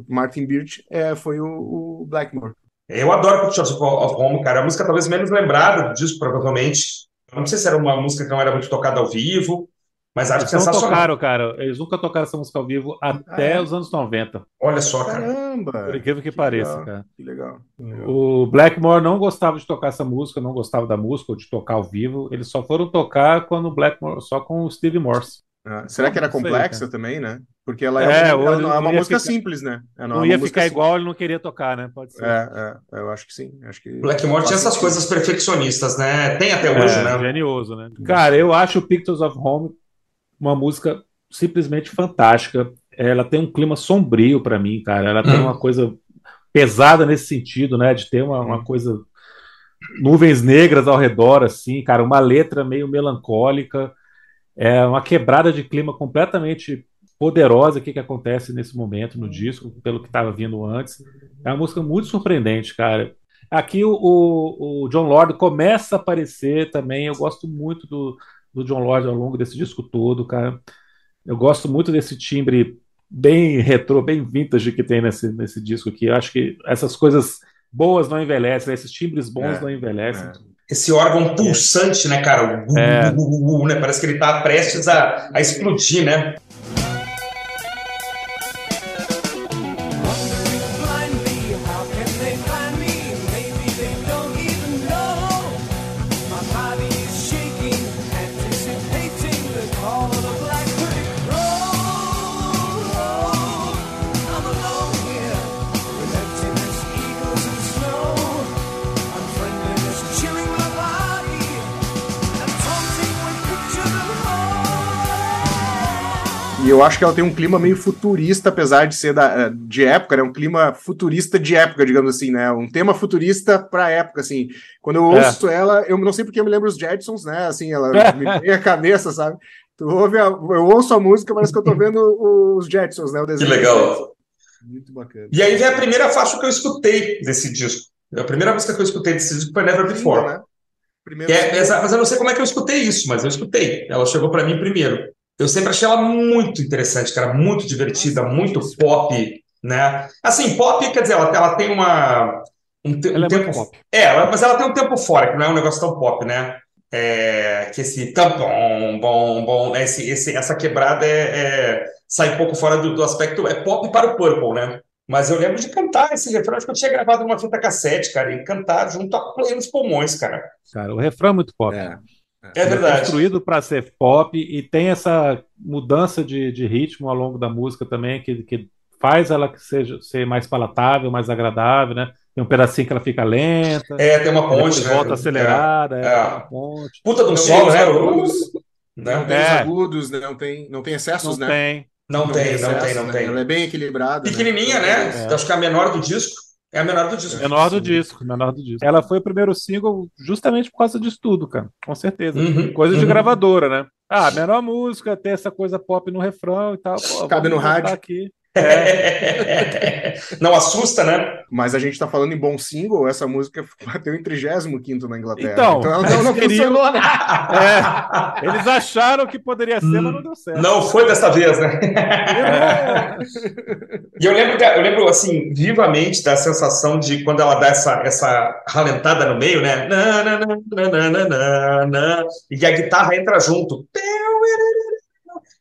Martin Birch é, foi o, o, Blackmore. Eu adoro Pictures of Home, cara. A música talvez menos lembrada disso, provavelmente. não sei se era uma música que não era muito tocada ao vivo, mas acho Eles sensacional. tocaram, cara. Eles nunca tocaram essa música ao vivo até ah, é? os anos 90. Olha só, cara. Caramba! Por incrível que, que pareça, legal, cara. Que legal, que legal. O Blackmore não gostava de tocar essa música, não gostava da música ou de tocar ao vivo. Eles só foram tocar quando o Blackmore, só com o Steve Morse. Ah, será que era complexa aí, também, né? Porque ela é, é uma, ela é uma música ficar, simples, né? É não, ia ficar igual, ele não queria tocar, né? Pode ser. É, é, eu acho que sim. Acho que Blackmore tinha essas coisas perfeccionistas, né? Tem até hoje, é, né? Genioso, né? Cara, eu acho o Pictures of Home uma música simplesmente fantástica. Ela tem um clima sombrio para mim, cara. Ela tem hum. uma coisa pesada nesse sentido, né? De ter uma, uma hum. coisa nuvens negras ao redor, assim, cara. Uma letra meio melancólica. É uma quebrada de clima completamente poderosa que, que acontece nesse momento no disco, pelo que estava vindo antes. É uma música muito surpreendente, cara. Aqui o, o, o John Lord começa a aparecer também. Eu gosto muito do, do John Lord ao longo desse disco todo, cara. Eu gosto muito desse timbre bem retrô, bem vintage que tem nesse, nesse disco aqui. Eu acho que essas coisas boas não envelhecem, né? esses timbres bons é, não envelhecem. É. Esse órgão pulsante, né, cara? O, é. né? Parece que ele está prestes a, a explodir, né? Eu acho que ela tem um clima meio futurista, apesar de ser da, eh, de época, né? Um clima futurista de época, digamos assim, né? Um tema futurista para época, assim. Quando eu é. ouço é. ela, eu não sei porque eu me lembro os Jetsons, né? Assim, ela me vem a cabeça, sabe? Tu ouve a, eu ouço a música, parece que eu tô vendo os Jetsons, né? O desenho que legal. Muito bacana. E aí vem a primeira faixa que eu escutei desse disco. A primeira música que eu escutei desse disco foi Never Before. Né? É, mas eu não sei como é que eu escutei isso, mas eu escutei. Ela chegou para mim primeiro. Eu sempre achei ela muito interessante, cara, muito divertida, muito pop, né? Assim, pop, quer dizer, ela, ela tem uma. Um, te, ela um é tempo pop. É, ela, mas ela tem um tempo fora, que não é um negócio tão pop, né? É, que esse tão bom, bom, bom, né? esse, esse, essa quebrada é, é, sai um pouco fora do, do aspecto, é pop para o Purple, né? Mas eu lembro de cantar esse refrão, acho que eu tinha gravado numa fita cassete, cara, e cantar junto a plenos pulmões, cara. Cara, o refrão é muito pop. É. É verdade. É construído para ser pop e tem essa mudança de, de ritmo ao longo da música também que, que faz ela que seja ser mais palatável, mais agradável, né? Tem um pedacinho que ela fica lenta. É, tem uma ponte, né? Volta acelerada, é, é. uma ponte. Puta do solo, né? Agudos, né? Não tem é. agudos, né? não tem, não tem excessos, não né? Tem. Não, não tem, tem excesso, não tem, não né? tem. Ela é bem equilibrada. Né? Pequenininha, né? né? Acho que é a menor do disco. É a menor do disco. Menor do disco, menor do disco. Ela foi o primeiro single justamente por causa disso tudo, cara. Com certeza. Uhum, coisa de uhum. gravadora, né? Ah, menor música, ter essa coisa pop no refrão e tal. Pô, Cabe no rádio. Aqui. É. Não assusta, né? Mas a gente tá falando em bom single, essa música bateu em 35 na Inglaterra. Então, então ela não, não funcionou, né? É, eles acharam que poderia ser, hum, mas não deu certo. Não foi desta vez, né? É. E eu lembro, eu lembro, assim, vivamente da sensação de quando ela dá essa, essa ralentada no meio, né? Na, na, na, e a guitarra entra junto. Eu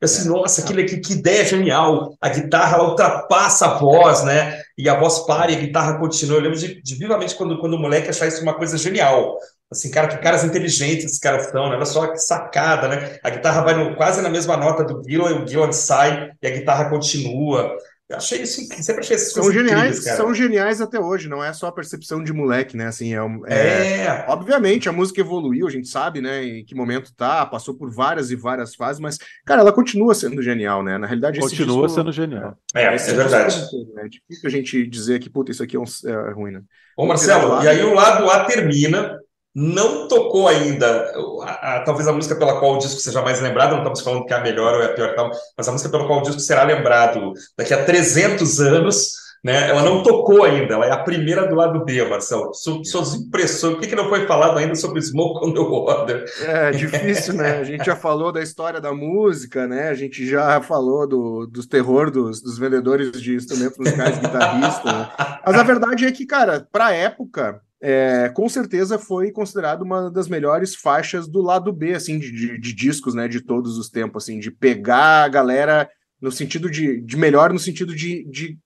assim, é. nossa, aquilo aqui, que ideia genial. A guitarra ultrapassa a voz, né? E a voz para e a guitarra continua. Eu lembro de, de vivamente quando, quando o moleque achar isso uma coisa genial. Assim, cara, que caras inteligentes esses caras são, né? Olha só que sacada, né? A guitarra vai no, quase na mesma nota do Gillan, e o Gillan sai e a guitarra continua. Eu achei isso, sempre achei essas são geniais, São geniais até hoje, não é só a percepção de moleque, né? Assim, é, é, é, Obviamente, a música evoluiu, a gente sabe, né? Em que momento tá, passou por várias e várias fases, mas, cara, ela continua sendo genial, né? Na realidade, continua disco, sendo genial. É, é, é verdade. É, é difícil a gente dizer que, puta, isso aqui é, um, é ruim, né? Ô, Marcelo, e aí o lado A termina, não tocou ainda, a, a, talvez a música pela qual o disco seja mais lembrado, não estamos falando que é a melhor ou é a pior, mas a música pela qual o disco será lembrado daqui a 300 anos, né? Ela não tocou ainda, ela é a primeira do lado B, Marcelo. Suas impressões, o que, que não foi falado ainda sobre Smoke on the Water? É difícil, né? A gente já falou da história da música, né? A gente já falou do, dos terror dos, dos vendedores de instrumentos musicais guitarristas. Né? Mas a verdade é que, cara, para a época, é, com certeza foi considerado uma das melhores faixas do lado B, assim, de, de, de, discos, né, de todos os tempos, assim, de pegar a galera no sentido de, de melhor, no sentido de, de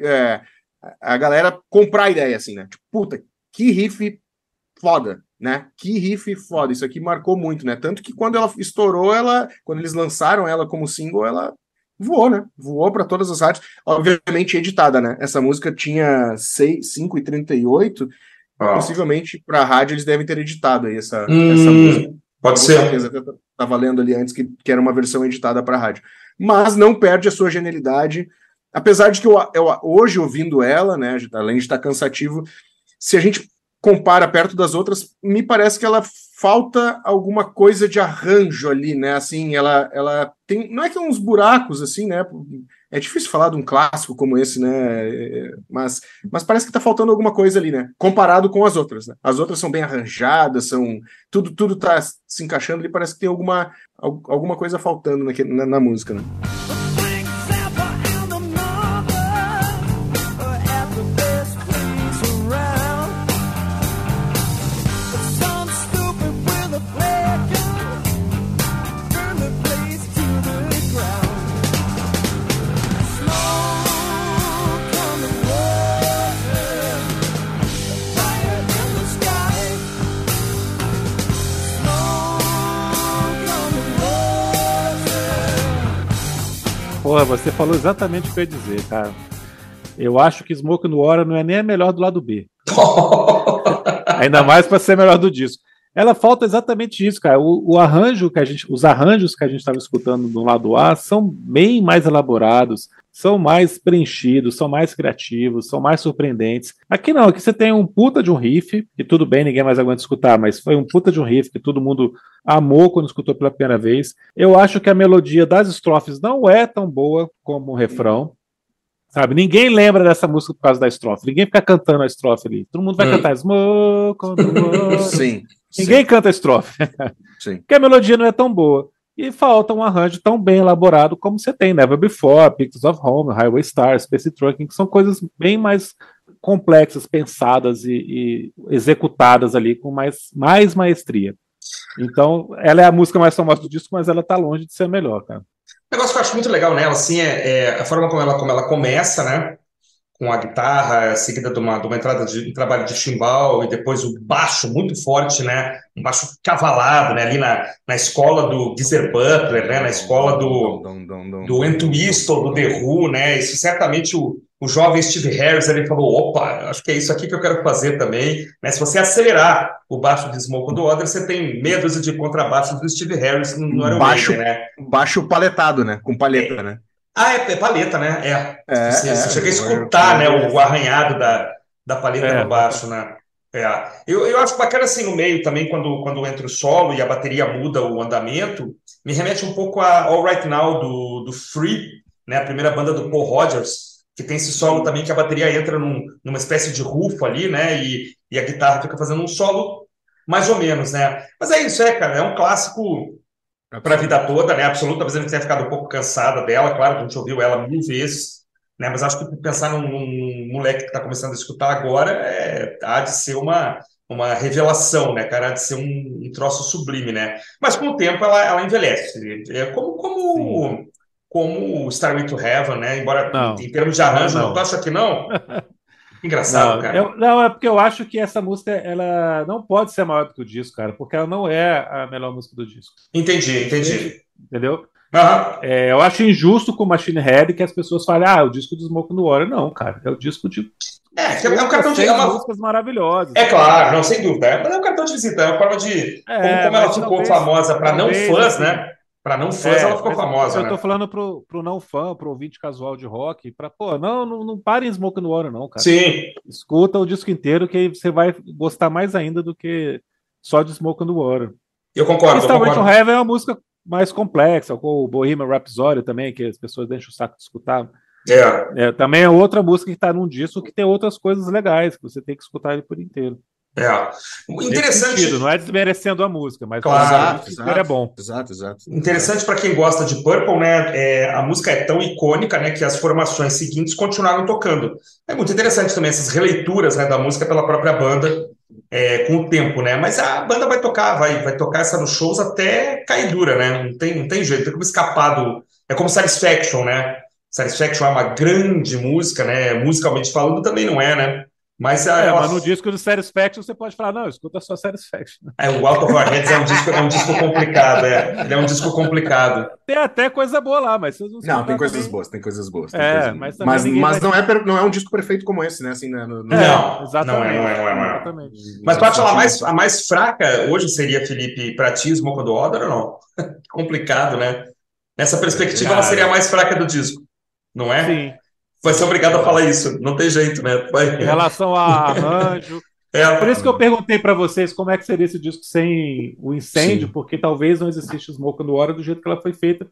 é, a galera comprar a ideia, assim, né, tipo, puta, que riff foda, né, que riff foda, isso aqui marcou muito, né, tanto que quando ela estourou, ela, quando eles lançaram ela como single, ela voou, né? Voou para todas as rádios, obviamente editada, né? Essa música tinha 6, 5 e 38 Oh. Possivelmente para a rádio eles devem ter editado aí essa, hum, essa música. Pode ser. Certeza, estava lendo ali antes que, que era uma versão editada para a rádio. Mas não perde a sua genialidade. Apesar de que eu, eu, hoje, ouvindo ela, né, além de estar cansativo, se a gente compara perto das outras, me parece que ela falta alguma coisa de arranjo ali, né? Assim, ela, ela tem. Não é que é uns buracos, assim, né? É difícil falar de um clássico como esse, né? Mas, mas parece que tá faltando alguma coisa ali, né? Comparado com as outras, né? As outras são bem arranjadas, são. Tudo, tudo tá se encaixando ali, parece que tem alguma, alguma coisa faltando na, na, na música, né? Porra, você falou exatamente o que eu ia dizer, cara. Eu acho que Smoke no Hora não é nem a melhor do lado B. Ainda mais para ser melhor do disco. Ela falta exatamente isso, cara. O, o arranjo que a gente, os arranjos que a gente estava escutando no lado A são bem mais elaborados, são mais preenchidos, são mais criativos, são mais surpreendentes. Aqui não, aqui você tem um puta de um riff, que tudo bem, ninguém mais aguenta escutar, mas foi um puta de um riff que todo mundo amou quando escutou pela primeira vez. Eu acho que a melodia das estrofes não é tão boa como o refrão. Sabe, ninguém lembra dessa música por causa da estrofe. Ninguém fica cantando a estrofe ali. Todo mundo vai hum. cantar Smoke on the Sim. Ninguém sim. canta a estrofe. Sim. Porque a melodia não é tão boa e falta um arranjo tão bem elaborado como você tem Never Before, Pictures of Home, Highway Star, Space Trucking, que são coisas bem mais complexas, pensadas e, e, executadas ali com mais, mais maestria. Então, ela é a música mais famosa do disco, mas ela está longe de ser a melhor, cara. O negócio que eu acho muito legal nela, assim, é, é a forma como ela, como ela começa, né? Com a guitarra, seguida de uma, de uma entrada de um trabalho de chimbal e depois o baixo muito forte, né? Um baixo cavalado, né? Ali na, na escola do Geezer Butler, né? Na escola do, do Entwistle, do The Who, né? Isso certamente o, o jovem Steve Harris ele falou: opa, acho que é isso aqui que eu quero fazer também. Né? Se você acelerar o baixo de Smoke do Other, você tem meia dúzia de contrabaixos do Steve Harris no, no baixo, Maiden, né? Baixo paletado, né? Com paleta, é. né? Ah, é, é paleta, né? É. é você, é, você chega a escutar né, o, o, arranhado da, da paleta é. no baixo, né? É. Eu, eu acho bacana assim no meio também, quando, quando entra o solo e a bateria muda o andamento, me remete um pouco a All Right Now do, do Free, né? A primeira banda do Paul Rogers, que tem esse solo também que a bateria entra num, numa espécie de rufo ali, né? E, e a guitarra fica fazendo um solo mais ou menos, né? Mas é isso, é, cara, é um clássico para a vida toda, né? Absoluta, talvez a gente tenha ficado um pouco cansada dela, claro que a gente ouviu ela mil vezes, né? Mas acho que pensar num, num moleque que está começando a escutar agora é, há de ser uma, uma revelação, né, cara, de ser um, um troço sublime, né? Mas com o tempo ela, ela envelhece. É como, como, como Starway to Heaven, né? Embora Não. em termos de arranjo, Não. não, tu acha que não? Engraçado, Não, cara. eu- não, é porque eu acho que essa música ela não pode ser maior do que o disco, cara, porque ela não é a melhor música do disco, Entendi, entendi. entendeu? Aham. É, eu acho injusto com Machine Head que as pessoas falem, ah, o disco do Smoke no Water. Não, cara, é o disco de É, é um cartão de. É, uma, músicas maravilhosas. é claro, não, sem dúvida. É, mas é um cartão de visita, é uma forma de. É, como, como ela ficou talvez- famosa para não fãs, assim, né? Para não fãs, É, ela ficou famosa, Eu né? tô falando pro, pro não fã, pro ouvinte casual de rock, pra, pô, não, não, não parem Smoke no Water, não, cara. Sim, Escuta o disco inteiro que você vai gostar mais ainda do que só de Smoke the Water. eu concordo, to concordo. Heaven é uma música mais complexa, com o Bohemian Rhapsody também, que as pessoas deixam o saco de escutar. É, É, também é outra música que tá num disco que tem outras coisas legais, que você tem que escutar ele por inteiro. É. Interessante. sentido, não é desmerecendo a música, mas Claro, o inteiro é bom. Exato, exato. Interessante para quem gosta de Purple, né? é, a música é tão icônica, né, que as formações seguintes continuaram tocando. É muito interessante também essas releituras, né, da música pela própria banda é, com o tempo, né? Mas a banda vai tocar, vai, vai tocar essa nos shows até cair dura, né? Não tem, não tem jeito, tem como escapar do. É como Satisfaction, né? Satisfaction é uma grande música, né? Musicalmente falando também não é, né? Mas, a, É, ela- mas no disco do Satisfaction você pode falar, não, escuta só Satisfaction. é, o Out of Our Heads é um disco, é um disco complicado, é. Ele é um disco complicado. Tem até coisa boa lá, mas vocês não Não, tem coisas também. boas, tem coisas boas. tem É, coisas- mas mas, mas vai- não, é, não é um disco perfeito como esse, né? Assim, né, no- no- É, Não, exatamente. não é, não é, não é, não é. Exatamente. Mas tu acha ela mais, a mais fraca hoje seria, Felipe, pra ti, Smoke the Water ou não? Complicado, né? Nessa perspectiva, ela seria a mais fraca do disco, não é? Sim. Vai ser obrigado a falar isso, não tem jeito, né? Vai... Em relação a arranjo. É, Por isso que eu perguntei pra vocês como é que seria esse disco sem o incêndio, Sim. porque talvez não existisse Smoke the Water do jeito que ela foi feita.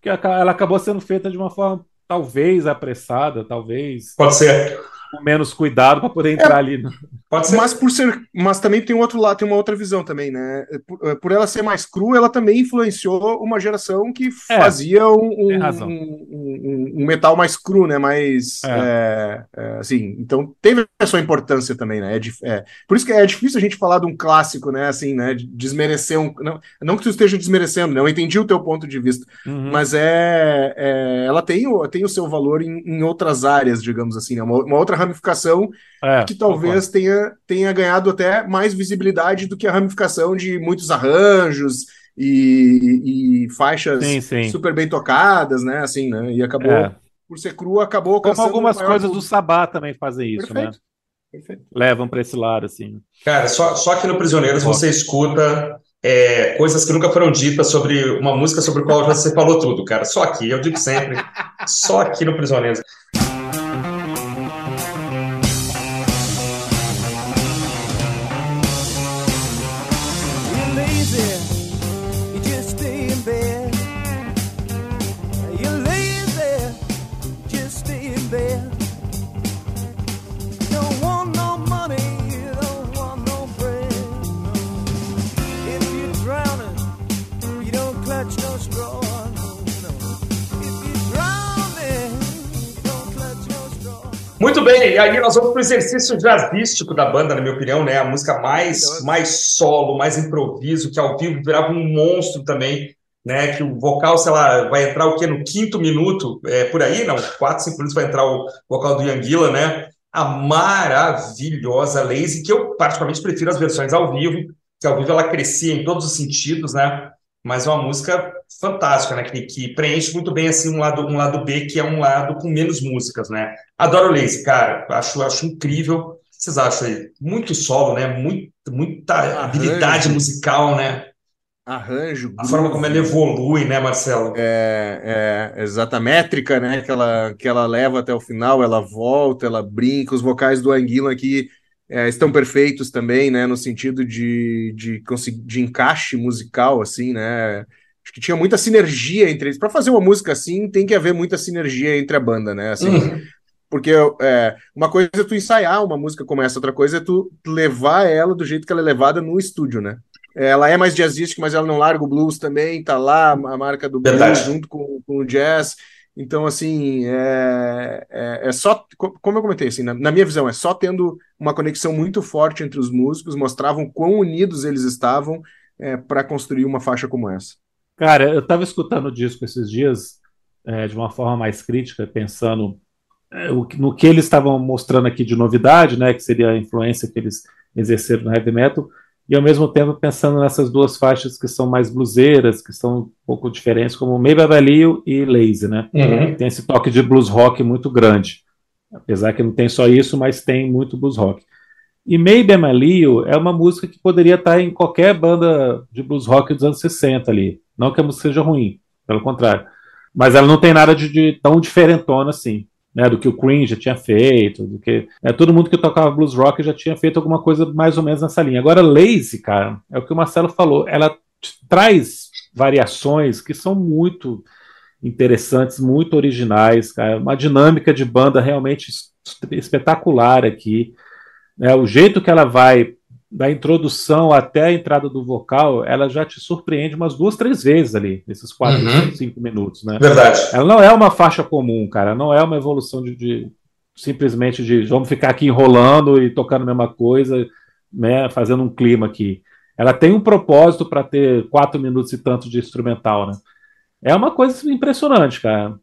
Que ela acabou sendo feita de uma forma talvez apressada, talvez pode ser, com menos cuidado para poder entrar ali. no- pode ser. Mas por ser, mas também tem um outro lado, tem uma outra visão também, né? Por, por ela ser mais crua, ela também influenciou uma geração que É, fazia um, um, um- um- um metal mais cru, né? Mais é, é, assim, então teve a sua importância também, né? É, é, por isso que é difícil a gente falar de um clássico, né? Assim, né? de Desmerecer um, não, não que tu esteja desmerecendo, né? Eu entendi o teu ponto de vista, Uhum. mas é, é, ela tem o, tem o seu valor em, em outras áreas, digamos assim, né? uma, uma outra ramificação É, que talvez tenha, tenha ganhado até mais visibilidade do que a ramificação de muitos arranjos e, e faixas Sim, sim. super bem tocadas, né? Assim, né? E acabou, É. por ser crua, acabou Como algumas um coisas do. Sabá também fazem isso, né? Perfeito. Perfeito. Levam para esse lado, assim. Cara, só, só aqui no Prisioneiros você escuta é, coisas que nunca foram ditas sobre uma música sobre a qual você falou tudo, cara. Só aqui, eu digo sempre, só aqui no Prisioneiros. Muito bem, e aí nós vamos para o exercício jazzístico da banda, na minha opinião, né? A música mais, mais solo, mais improviso, que ao vivo virava um monstro também, né? Que o vocal, sei lá, vai entrar o quê? No quinto minuto, é, por aí, não, quatro, cinco minutos vai entrar o vocal do Yanguila, né? A maravilhosa Lazy, que eu particularmente prefiro as versões ao vivo, que ao vivo ela crescia em todos os sentidos, né? Mas uma música fantástica, né? Que, que preenche muito bem assim um lado, um lado B, que é um lado com menos músicas, né? Adoro Lazy, cara. Acho, acho incrível. O que vocês acham aí? Muito solo, né? Muito, muita Arranjo. habilidade musical, né? Arranjo, A forma como ela evolui, né, Marcelo? é, é, exata métrica, né? Que ela, que ela leva até o final, ela volta, ela brinca. Os vocais do Anguila aqui é, estão perfeitos também, né? No sentido de, de, de encaixe musical, assim, né? Acho que tinha muita sinergia entre eles. Para fazer uma música assim, tem que haver muita sinergia entre a banda, né? Assim, Hum, porque é, uma coisa é tu ensaiar uma música como essa, outra coisa é tu levar ela do jeito que ela é levada no estúdio, né? Ela é mais jazzística, mas ela não larga o blues também, tá lá a marca do blues Verdade. junto com, com o jazz. Então, assim, é, é, é só, como eu comentei, assim, na, na, minha visão, é só tendo uma conexão muito forte entre os músicos, mostravam quão unidos eles estavam é, para construir uma faixa como essa. Cara, eu estava escutando o disco esses dias é, de uma forma mais crítica, pensando é, no que eles estavam mostrando aqui de novidade, né, que seria a influência que eles exerceram no heavy metal, e ao mesmo tempo pensando nessas duas faixas que são mais bluseiras, que são um pouco diferentes, como Maybe Value e Lazy, né? Uhum. Tem esse toque de blues rock muito grande. Apesar que não tem só isso, mas tem muito blues rock. E Maybe Amalio é uma música que poderia estar em qualquer banda de blues rock dos anos 60 ali. Não que a música seja ruim, pelo contrário. Mas ela não tem nada de, de tão diferentona assim né, do que o Queen já tinha feito, do que é, todo mundo que tocava blues rock já tinha feito alguma coisa mais ou menos nessa linha. Agora, Lazy, cara, é o que o Marcelo falou, ela traz variações que são muito interessantes, muito originais, cara, uma dinâmica de banda realmente espetacular aqui. Né, o jeito que ela vai da introdução até a entrada do vocal, ela já te surpreende umas duas, três vezes ali, nesses quatro, uhum. cinco minutos, né? Verdade. Ela não é uma faixa comum, cara, não é uma evolução de, de simplesmente de vamos ficar aqui enrolando e tocando a mesma coisa, né, fazendo um clima aqui. Ela tem um propósito para ter quatro minutos e tanto de instrumental, né? É uma coisa impressionante, cara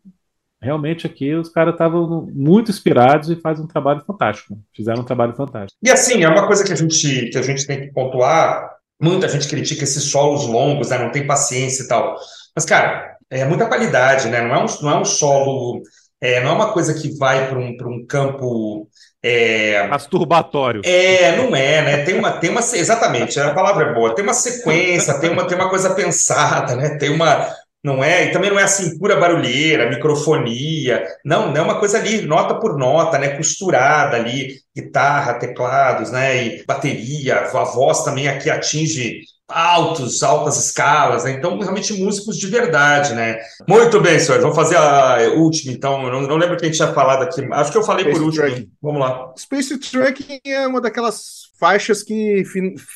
realmente aqui os caras estavam muito inspirados e fazem um trabalho fantástico. Fizeram um trabalho fantástico. E assim, é uma coisa que a gente, que a gente tem que pontuar. Muita gente critica esses solos longos, né? Não tem paciência e tal. Mas, cara, é muita qualidade, né? Não é um, não é um solo. É, não é uma coisa que vai para um, um campo. É... Masturbatório. É, não é, né? Tem uma, tem uma. Exatamente, a palavra é boa. Tem uma sequência, tem uma, tem uma coisa pensada, né? Tem uma, não é, e também não é assim pura barulheira, microfonia, não, não é uma coisa ali, nota por nota, né, costurada ali, guitarra, teclados, né, e bateria, a voz também aqui atinge altos, altas escalas, né? Então, realmente músicos de verdade, né? Muito bem, senhores, vamos fazer a última, então. Eu não, não lembro quem tinha falado aqui. Acho que eu falei Space por último. Tracking. Vamos lá. Space Tracking é uma daquelas faixas que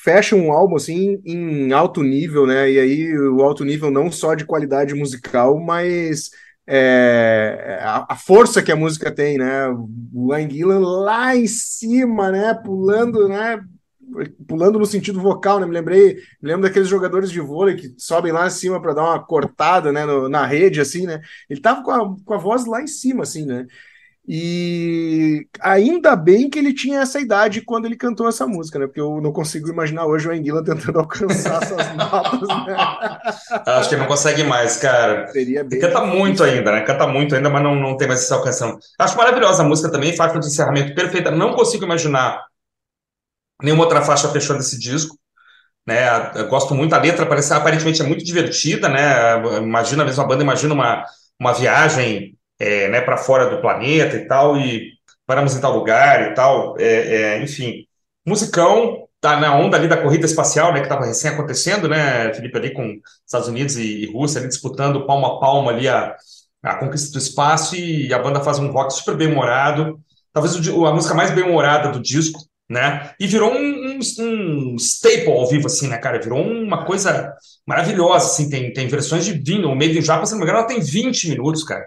fecham um álbum assim em alto nível, né? E aí o alto nível não só de qualidade musical, mas é, a, a, força que a música tem, né? O Anguila lá em cima, né? Pulando, né? Pulando no sentido vocal, né? Me lembrei, me lembro daqueles jogadores de vôlei que sobem lá em cima para dar uma cortada, né? No, na rede, assim, né? Ele tava com a, com a voz lá em cima, assim, né? E ainda bem que ele tinha essa idade quando ele cantou essa música, né? Porque eu não consigo imaginar hoje o Anguila tentando alcançar essas notas, né? Acho que não consegue mais, cara. Seria bem Canta difícil. muito ainda, né? Canta muito ainda, mas não, não tem mais essa alcanção. Acho maravilhosa a música também, faixa de encerramento perfeita. Não consigo imaginar nenhuma outra faixa fechando esse disco. Né, gosto muito, a letra parece, aparentemente é muito divertida, né? Imagina a mesma banda, imagina uma, uma viagem é, né, para fora do planeta e tal, e paramos em tal lugar e tal, é, é, enfim. Musicão, tá na onda ali da corrida espacial, né, que estava recém acontecendo, né, Felipe, ali com Estados Unidos e, e Rússia, ali disputando palmo a palmo ali a, a conquista do espaço, e a banda faz um rock super bem-humorado, talvez o, a música mais bem-humorada do disco, né? E virou um, um, um, staple ao vivo, assim, né, cara? Virou uma coisa maravilhosa, assim. Tem, tem versões de vinho. O Made in Japan, se não me engano, ela tem 20 minutos, cara.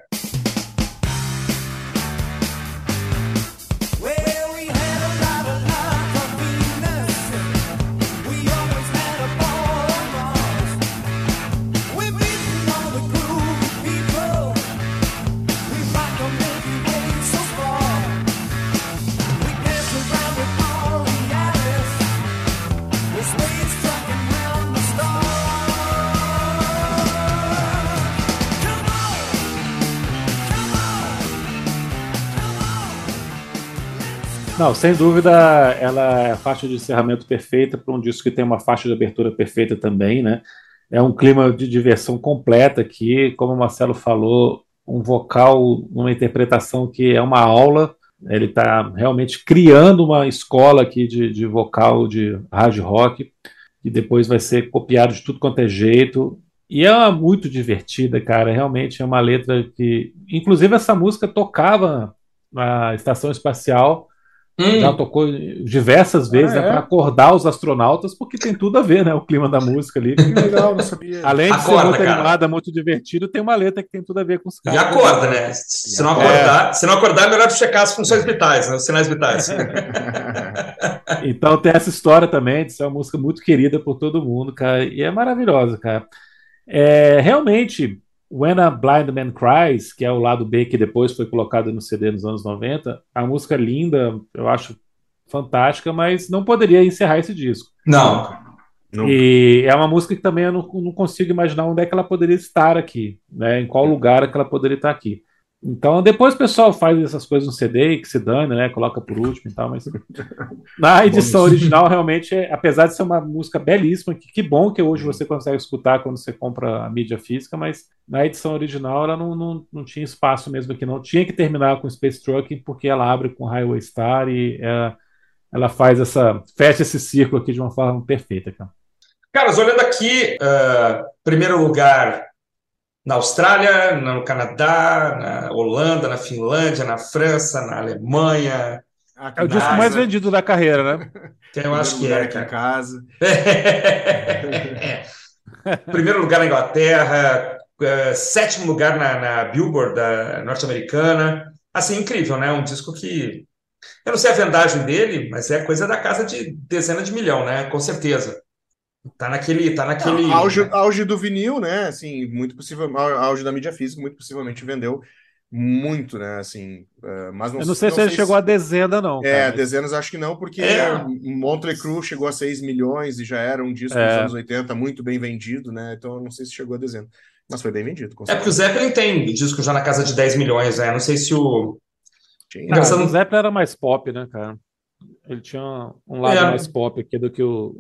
Não, sem dúvida, ela é a faixa de encerramento perfeita para um disco que tem uma faixa de abertura perfeita também, né? É um clima de diversão completa aqui, como o Marcelo falou, um vocal, uma interpretação que é uma aula. Ele está realmente criando uma escola aqui de, de vocal de hard rock, que depois vai ser copiado de tudo quanto é jeito. E é muito divertida, cara. Realmente é uma letra que. Inclusive, essa música tocava na estação espacial Hum. Já tocou diversas vezes Ah, né, é? para acordar os astronautas, porque tem tudo a ver, né? O clima da música ali. Que legal, não sabia. Além de Acorda, ser muito cara. animada, muito divertido, tem uma letra que tem tudo a ver com os E caras. acorda, né? Se não É. acordar, se não acordar, é melhor checar as funções vitais, né? Os sinais vitais. Então tem essa história também de ser uma música muito querida por todo mundo, cara, e é maravilhosa, cara. É, realmente, When a Blind Man Cries, que é o lado B que depois foi colocado no CD nos anos 90, a música é linda, eu acho fantástica, mas não poderia encerrar esse disco. Não. Não. E é uma música que também eu não, não consigo imaginar onde é que ela poderia estar aqui, né? Em qual lugar é que ela poderia estar aqui. Então depois o pessoal faz essas coisas no CD que se dane, né? Coloca por último e tal, mas na edição original realmente, é- apesar de ser uma música belíssima, que, que bom que hoje você consegue escutar quando você compra a mídia física, mas na edição original ela não, não, não tinha espaço mesmo aqui, não tinha que terminar com Space Trucking porque ela abre com Highway Star e é, ela faz essa fecha esse círculo aqui de uma forma perfeita, cara. Caras, olhando aqui, ah, primeiro lugar na Austrália, no Canadá, na Holanda, na Finlândia, na França, na Alemanha, Aqui É o disco mais vendido da carreira, né? que eu acho que é, em casa. Primeiro lugar na Inglaterra, eh, sétimo lugar na, na Billboard norte-americana. Assim, incrível, né? Um disco que. Eu não sei a vendagem dele, mas é coisa da casa de dezena de milhão, né? Com certeza. Tá naquele. Tá naquele Não, auge, auge do vinil, né? Assim, muito possível, auge da mídia física, muito possivelmente vendeu muito, né? Assim, eh, mas não, Eu não sei se ele chegou a dezena, não. É, cara, dezenas acho que não, porque É. Crue chegou a 6 milhões e já era um disco É. dos anos 80 muito bem vendido, né? Então eu não sei se chegou a dezena, mas foi bem vendido, com É porque o Zeppelin tem disco já na casa de 10 milhões, né? Não sei se o. Tinha. Engraçado. o Zeppelin era mais pop, né, cara? Ele tinha um lado É. mais pop aqui do que o,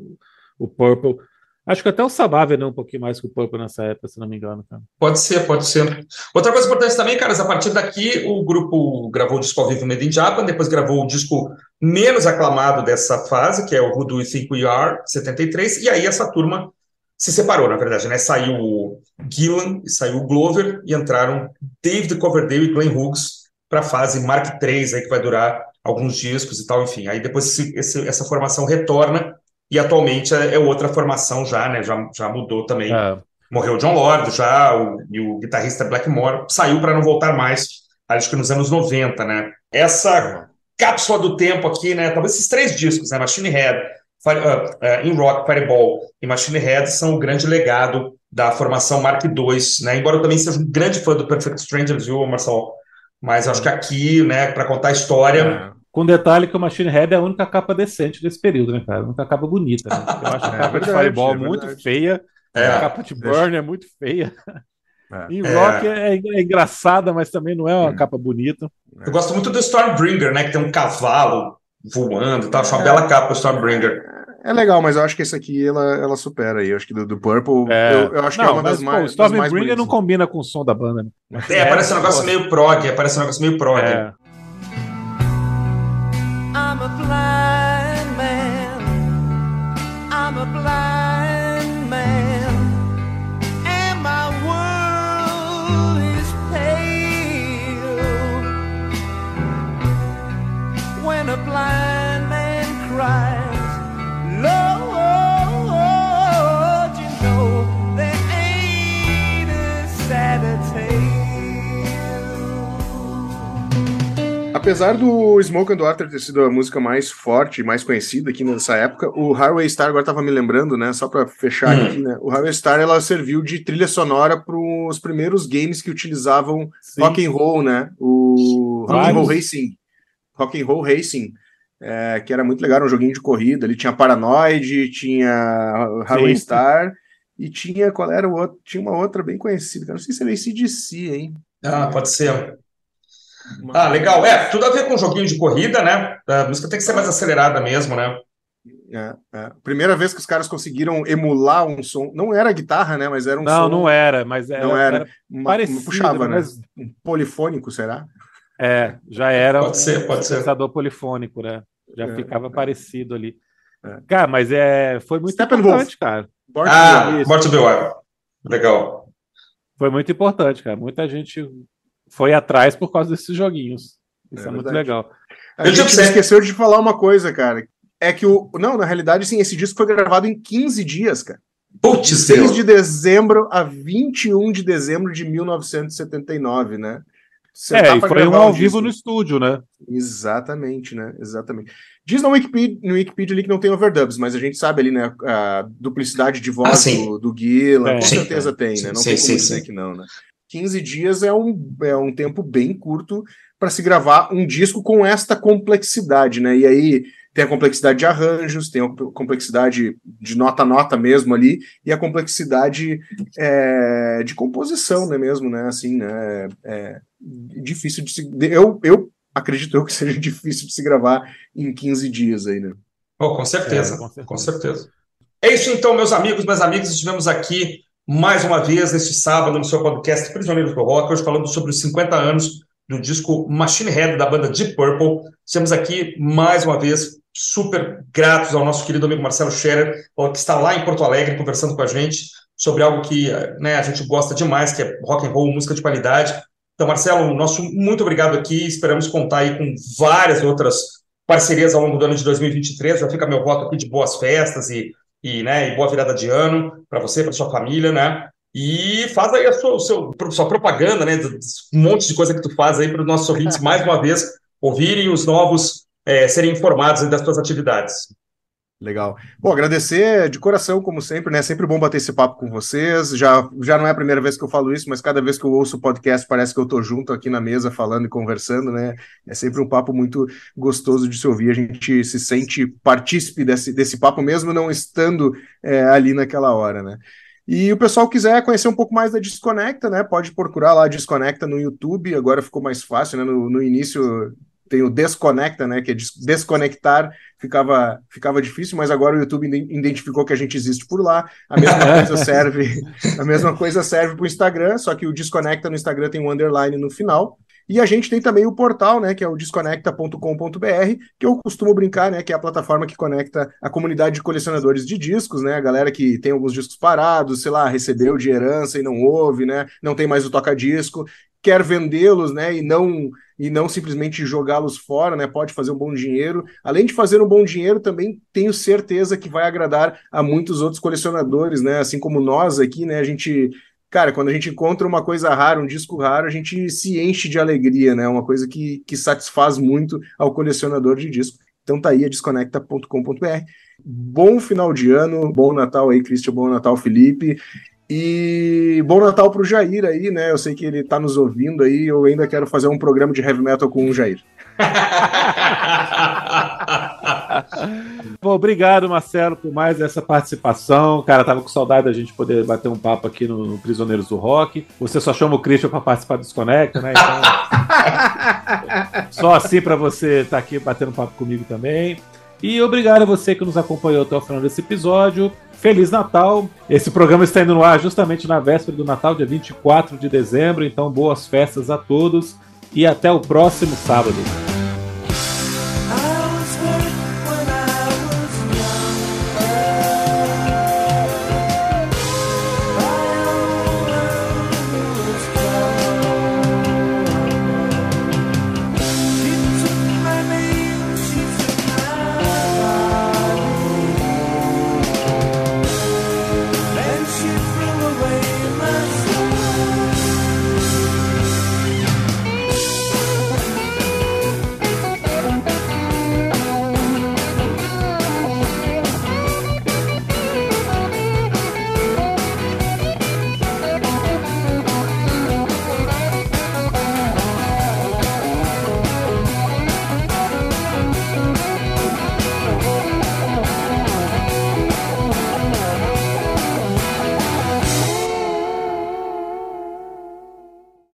o Purple. Acho que até o Sabá vendeu um pouquinho mais que o Purple nessa época, se não me engano, cara. Pode ser, pode ser. Outra coisa importante também, caras, a partir daqui o grupo gravou o disco ao vivo Made in Japan, depois gravou o disco menos aclamado dessa fase, que é o Who Do You Think We Are, 73, e aí essa turma se separou, na verdade, né? Saiu o Gillan saiu o Glover e entraram David Coverdale e Glenn Hughes para a fase Mark III, aí que vai durar alguns discos e tal, enfim. Aí depois esse- essa formação retorna e atualmente é é outra formação já, né? Já, já mudou também É, morreu John Lord já, o, e o guitarrista Blackmore saiu para não voltar mais, acho que nos anos 90, né? Essa cápsula do tempo aqui, né? Talvez esses três discos, né? Machine Head, Fire, uh, uh, In Rock, Fireball e Machine Head são o grande legado da formação Mark II, né? Embora eu também seja um grande fã do Perfect Strangers, viu, Marcelo? Mas acho que aqui, né, para contar a história, com detalhe que o Machine Head é a única capa decente desse período, né, cara? A única capa bonita, né? Eu acho a É capa de verdade, Fireball é muito feia, É. a capa de Burn é muito feia. É. É. Rock é, é engraçada, mas também não é uma Hum. capa bonita. eu gosto muito do Stormbringer, né? Que tem um cavalo voando e tal, acho uma É. bela capa o Stormbringer. É legal, mas eu acho que esse aqui ela, ela supera aí. Eu acho que do, do Purple, É. eu, eu acho que é Não, uma das mas, pô, mais, das Stormbringer não combina com o som da banda, né? É, parece um negócio meio prog, parece um negócio meio prog. É. I'm a blind Apesar do Smoke and Water ter sido a música mais forte, mais conhecida aqui nessa época, o Highway Star, agora tava me lembrando, né? Só para fechar Hum. aqui, né? O Highway Star ela serviu de trilha sonora para os primeiros games que utilizavam Sim. rock and roll, né? O Rock and Roll. Racing, Rock and Roll Racing, é, que era muito legal, era um joguinho de corrida. Ali tinha Paranoid, tinha Highway Sim. Star e tinha qual era o outro? Tinha uma outra bem conhecida. Não sei se era ACDC, hein? Ah, pode ser. Ah, legal. É, tudo a ver com joguinho de corrida, né? A música tem que ser mais acelerada mesmo, né? É, é. Primeira vez que os caras conseguiram emular um som. Não era guitarra, né? Mas era um Não, som. não era, mas era, Não era. era uma- parecido, puxava, né? mas Um polifônico, será? é, já era Pode ser, um pode ser. sintetizador polifônico, né? Já É, ficava é. parecido ali. É. Cara, mas é, foi muito importante, cara. Born Ah, to Wild. Legal. Foi muito importante, cara. Muita gente foi atrás por causa desses joguinhos. Isso É é, muito legal. A Eu gente sei. esqueceu de falar uma coisa, cara. É que o. Não, na realidade, sim, esse disco foi gravado em 15 dias, cara. De Putz, 6 Deus. de dezembro a 21 de dezembro de 1979, né? Você É, tá e foi um ao um vivo no estúdio, né? Exatamente, né? Exatamente. Diz no Wikipedia, no Wikipedia ali que não tem overdubs, mas a gente sabe ali, né? A duplicidade de voz Ah, do, do Gillan, É, com sim. certeza tem, né? Não Sim, tem como sim, dizer sim. que não, né? 15 dias é um, é um tempo bem curto para se gravar um disco com esta complexidade, né? E aí tem a complexidade de arranjos, tem a complexidade de nota a nota mesmo ali, e a complexidade é, de composição, né? Mesmo, né? Assim, né? É difícil de se. Eu, eu acredito eu que seja difícil de se gravar em 15 dias aí, né? Oh, com certeza, É, com certeza. com certeza. É isso então, meus amigos, minhas amigas, estivemos aqui mais uma vez neste sábado no seu podcast Prisioneiros do Rock, hoje falando sobre os 50 anos do disco Machine Head da banda Deep Purple. Estamos aqui mais uma vez super gratos ao nosso querido amigo Marcelo Scherer, que está lá em Porto Alegre conversando com a gente sobre algo que né, a gente gosta demais, que é rock and roll, música de qualidade. Então, Marcelo, nosso muito obrigado aqui. Esperamos contar aí com várias outras parcerias ao longo do ano de 2023. Já fica meu voto aqui de boas festas e, e, né, e boa virada de ano para você, para sua família, né? E faz aí a sua, seu, sua propaganda, né? Um monte de coisa que tu faz aí para os nossos ouvintes, mais uma vez, ouvirem os novos, é, serem informados das tuas atividades. Legal. Bom, agradecer de coração, como sempre, né? Sempre bom bater esse papo com vocês. Já, já não é a primeira vez que eu falo isso, mas cada vez que eu ouço o podcast parece que eu tô junto aqui na mesa falando e conversando, né? É sempre um papo muito gostoso de se ouvir. A gente se sente partícipe desse, desse papo, mesmo não estando é, ali naquela hora, né? E o pessoal quiser conhecer um pouco mais da Desconecta, né? Pode procurar lá Desconecta no YouTube. Agora ficou mais fácil, né? No, no início tem o Desconecta, né? Que é des desconectar, ficava, ficava difícil, mas agora o YouTube identificou que a gente existe por lá. A mesma coisa serve, a mesma coisa serve para o Instagram, só que o Desconecta no Instagram tem um underline no final. E a gente tem também o portal, né, que é o desconecta.com.br, que eu costumo brincar, né, que é a plataforma que conecta a comunidade de colecionadores de discos, né, a galera que tem alguns discos parados, sei lá, recebeu de herança e não ouve, né, não tem mais o toca-disco, quer vendê-los, né, e não e não simplesmente jogá-los fora, né, pode fazer um bom dinheiro. Além de fazer um bom dinheiro, também tenho certeza que vai agradar a muitos outros colecionadores, né, assim como nós aqui, né, a gente cara, quando a gente encontra uma coisa rara, um disco raro, a gente se enche de alegria, né? Uma coisa que, que satisfaz muito ao colecionador de disco. Então tá aí a desconecta.com.br. Bom final de ano, bom Natal aí, Cristian, bom Natal, Felipe. E bom Natal pro Jair aí, né? Eu sei que ele tá nos ouvindo aí, eu ainda quero fazer um programa de heavy metal com o Jair. Bom, obrigado, Marcelo, por mais essa participação. Cara, tava com saudade da gente poder bater um papo aqui no, no Prisioneiros do Rock. Você só chama o Christian para participar do Desconecta, né? Então, só assim para você estar tá aqui batendo papo comigo também. E obrigado a você que nos acompanhou até o final desse episódio. Feliz Natal! Esse programa está indo no ar justamente na véspera do Natal, dia 24 de dezembro. Então, boas festas a todos e até o próximo sábado.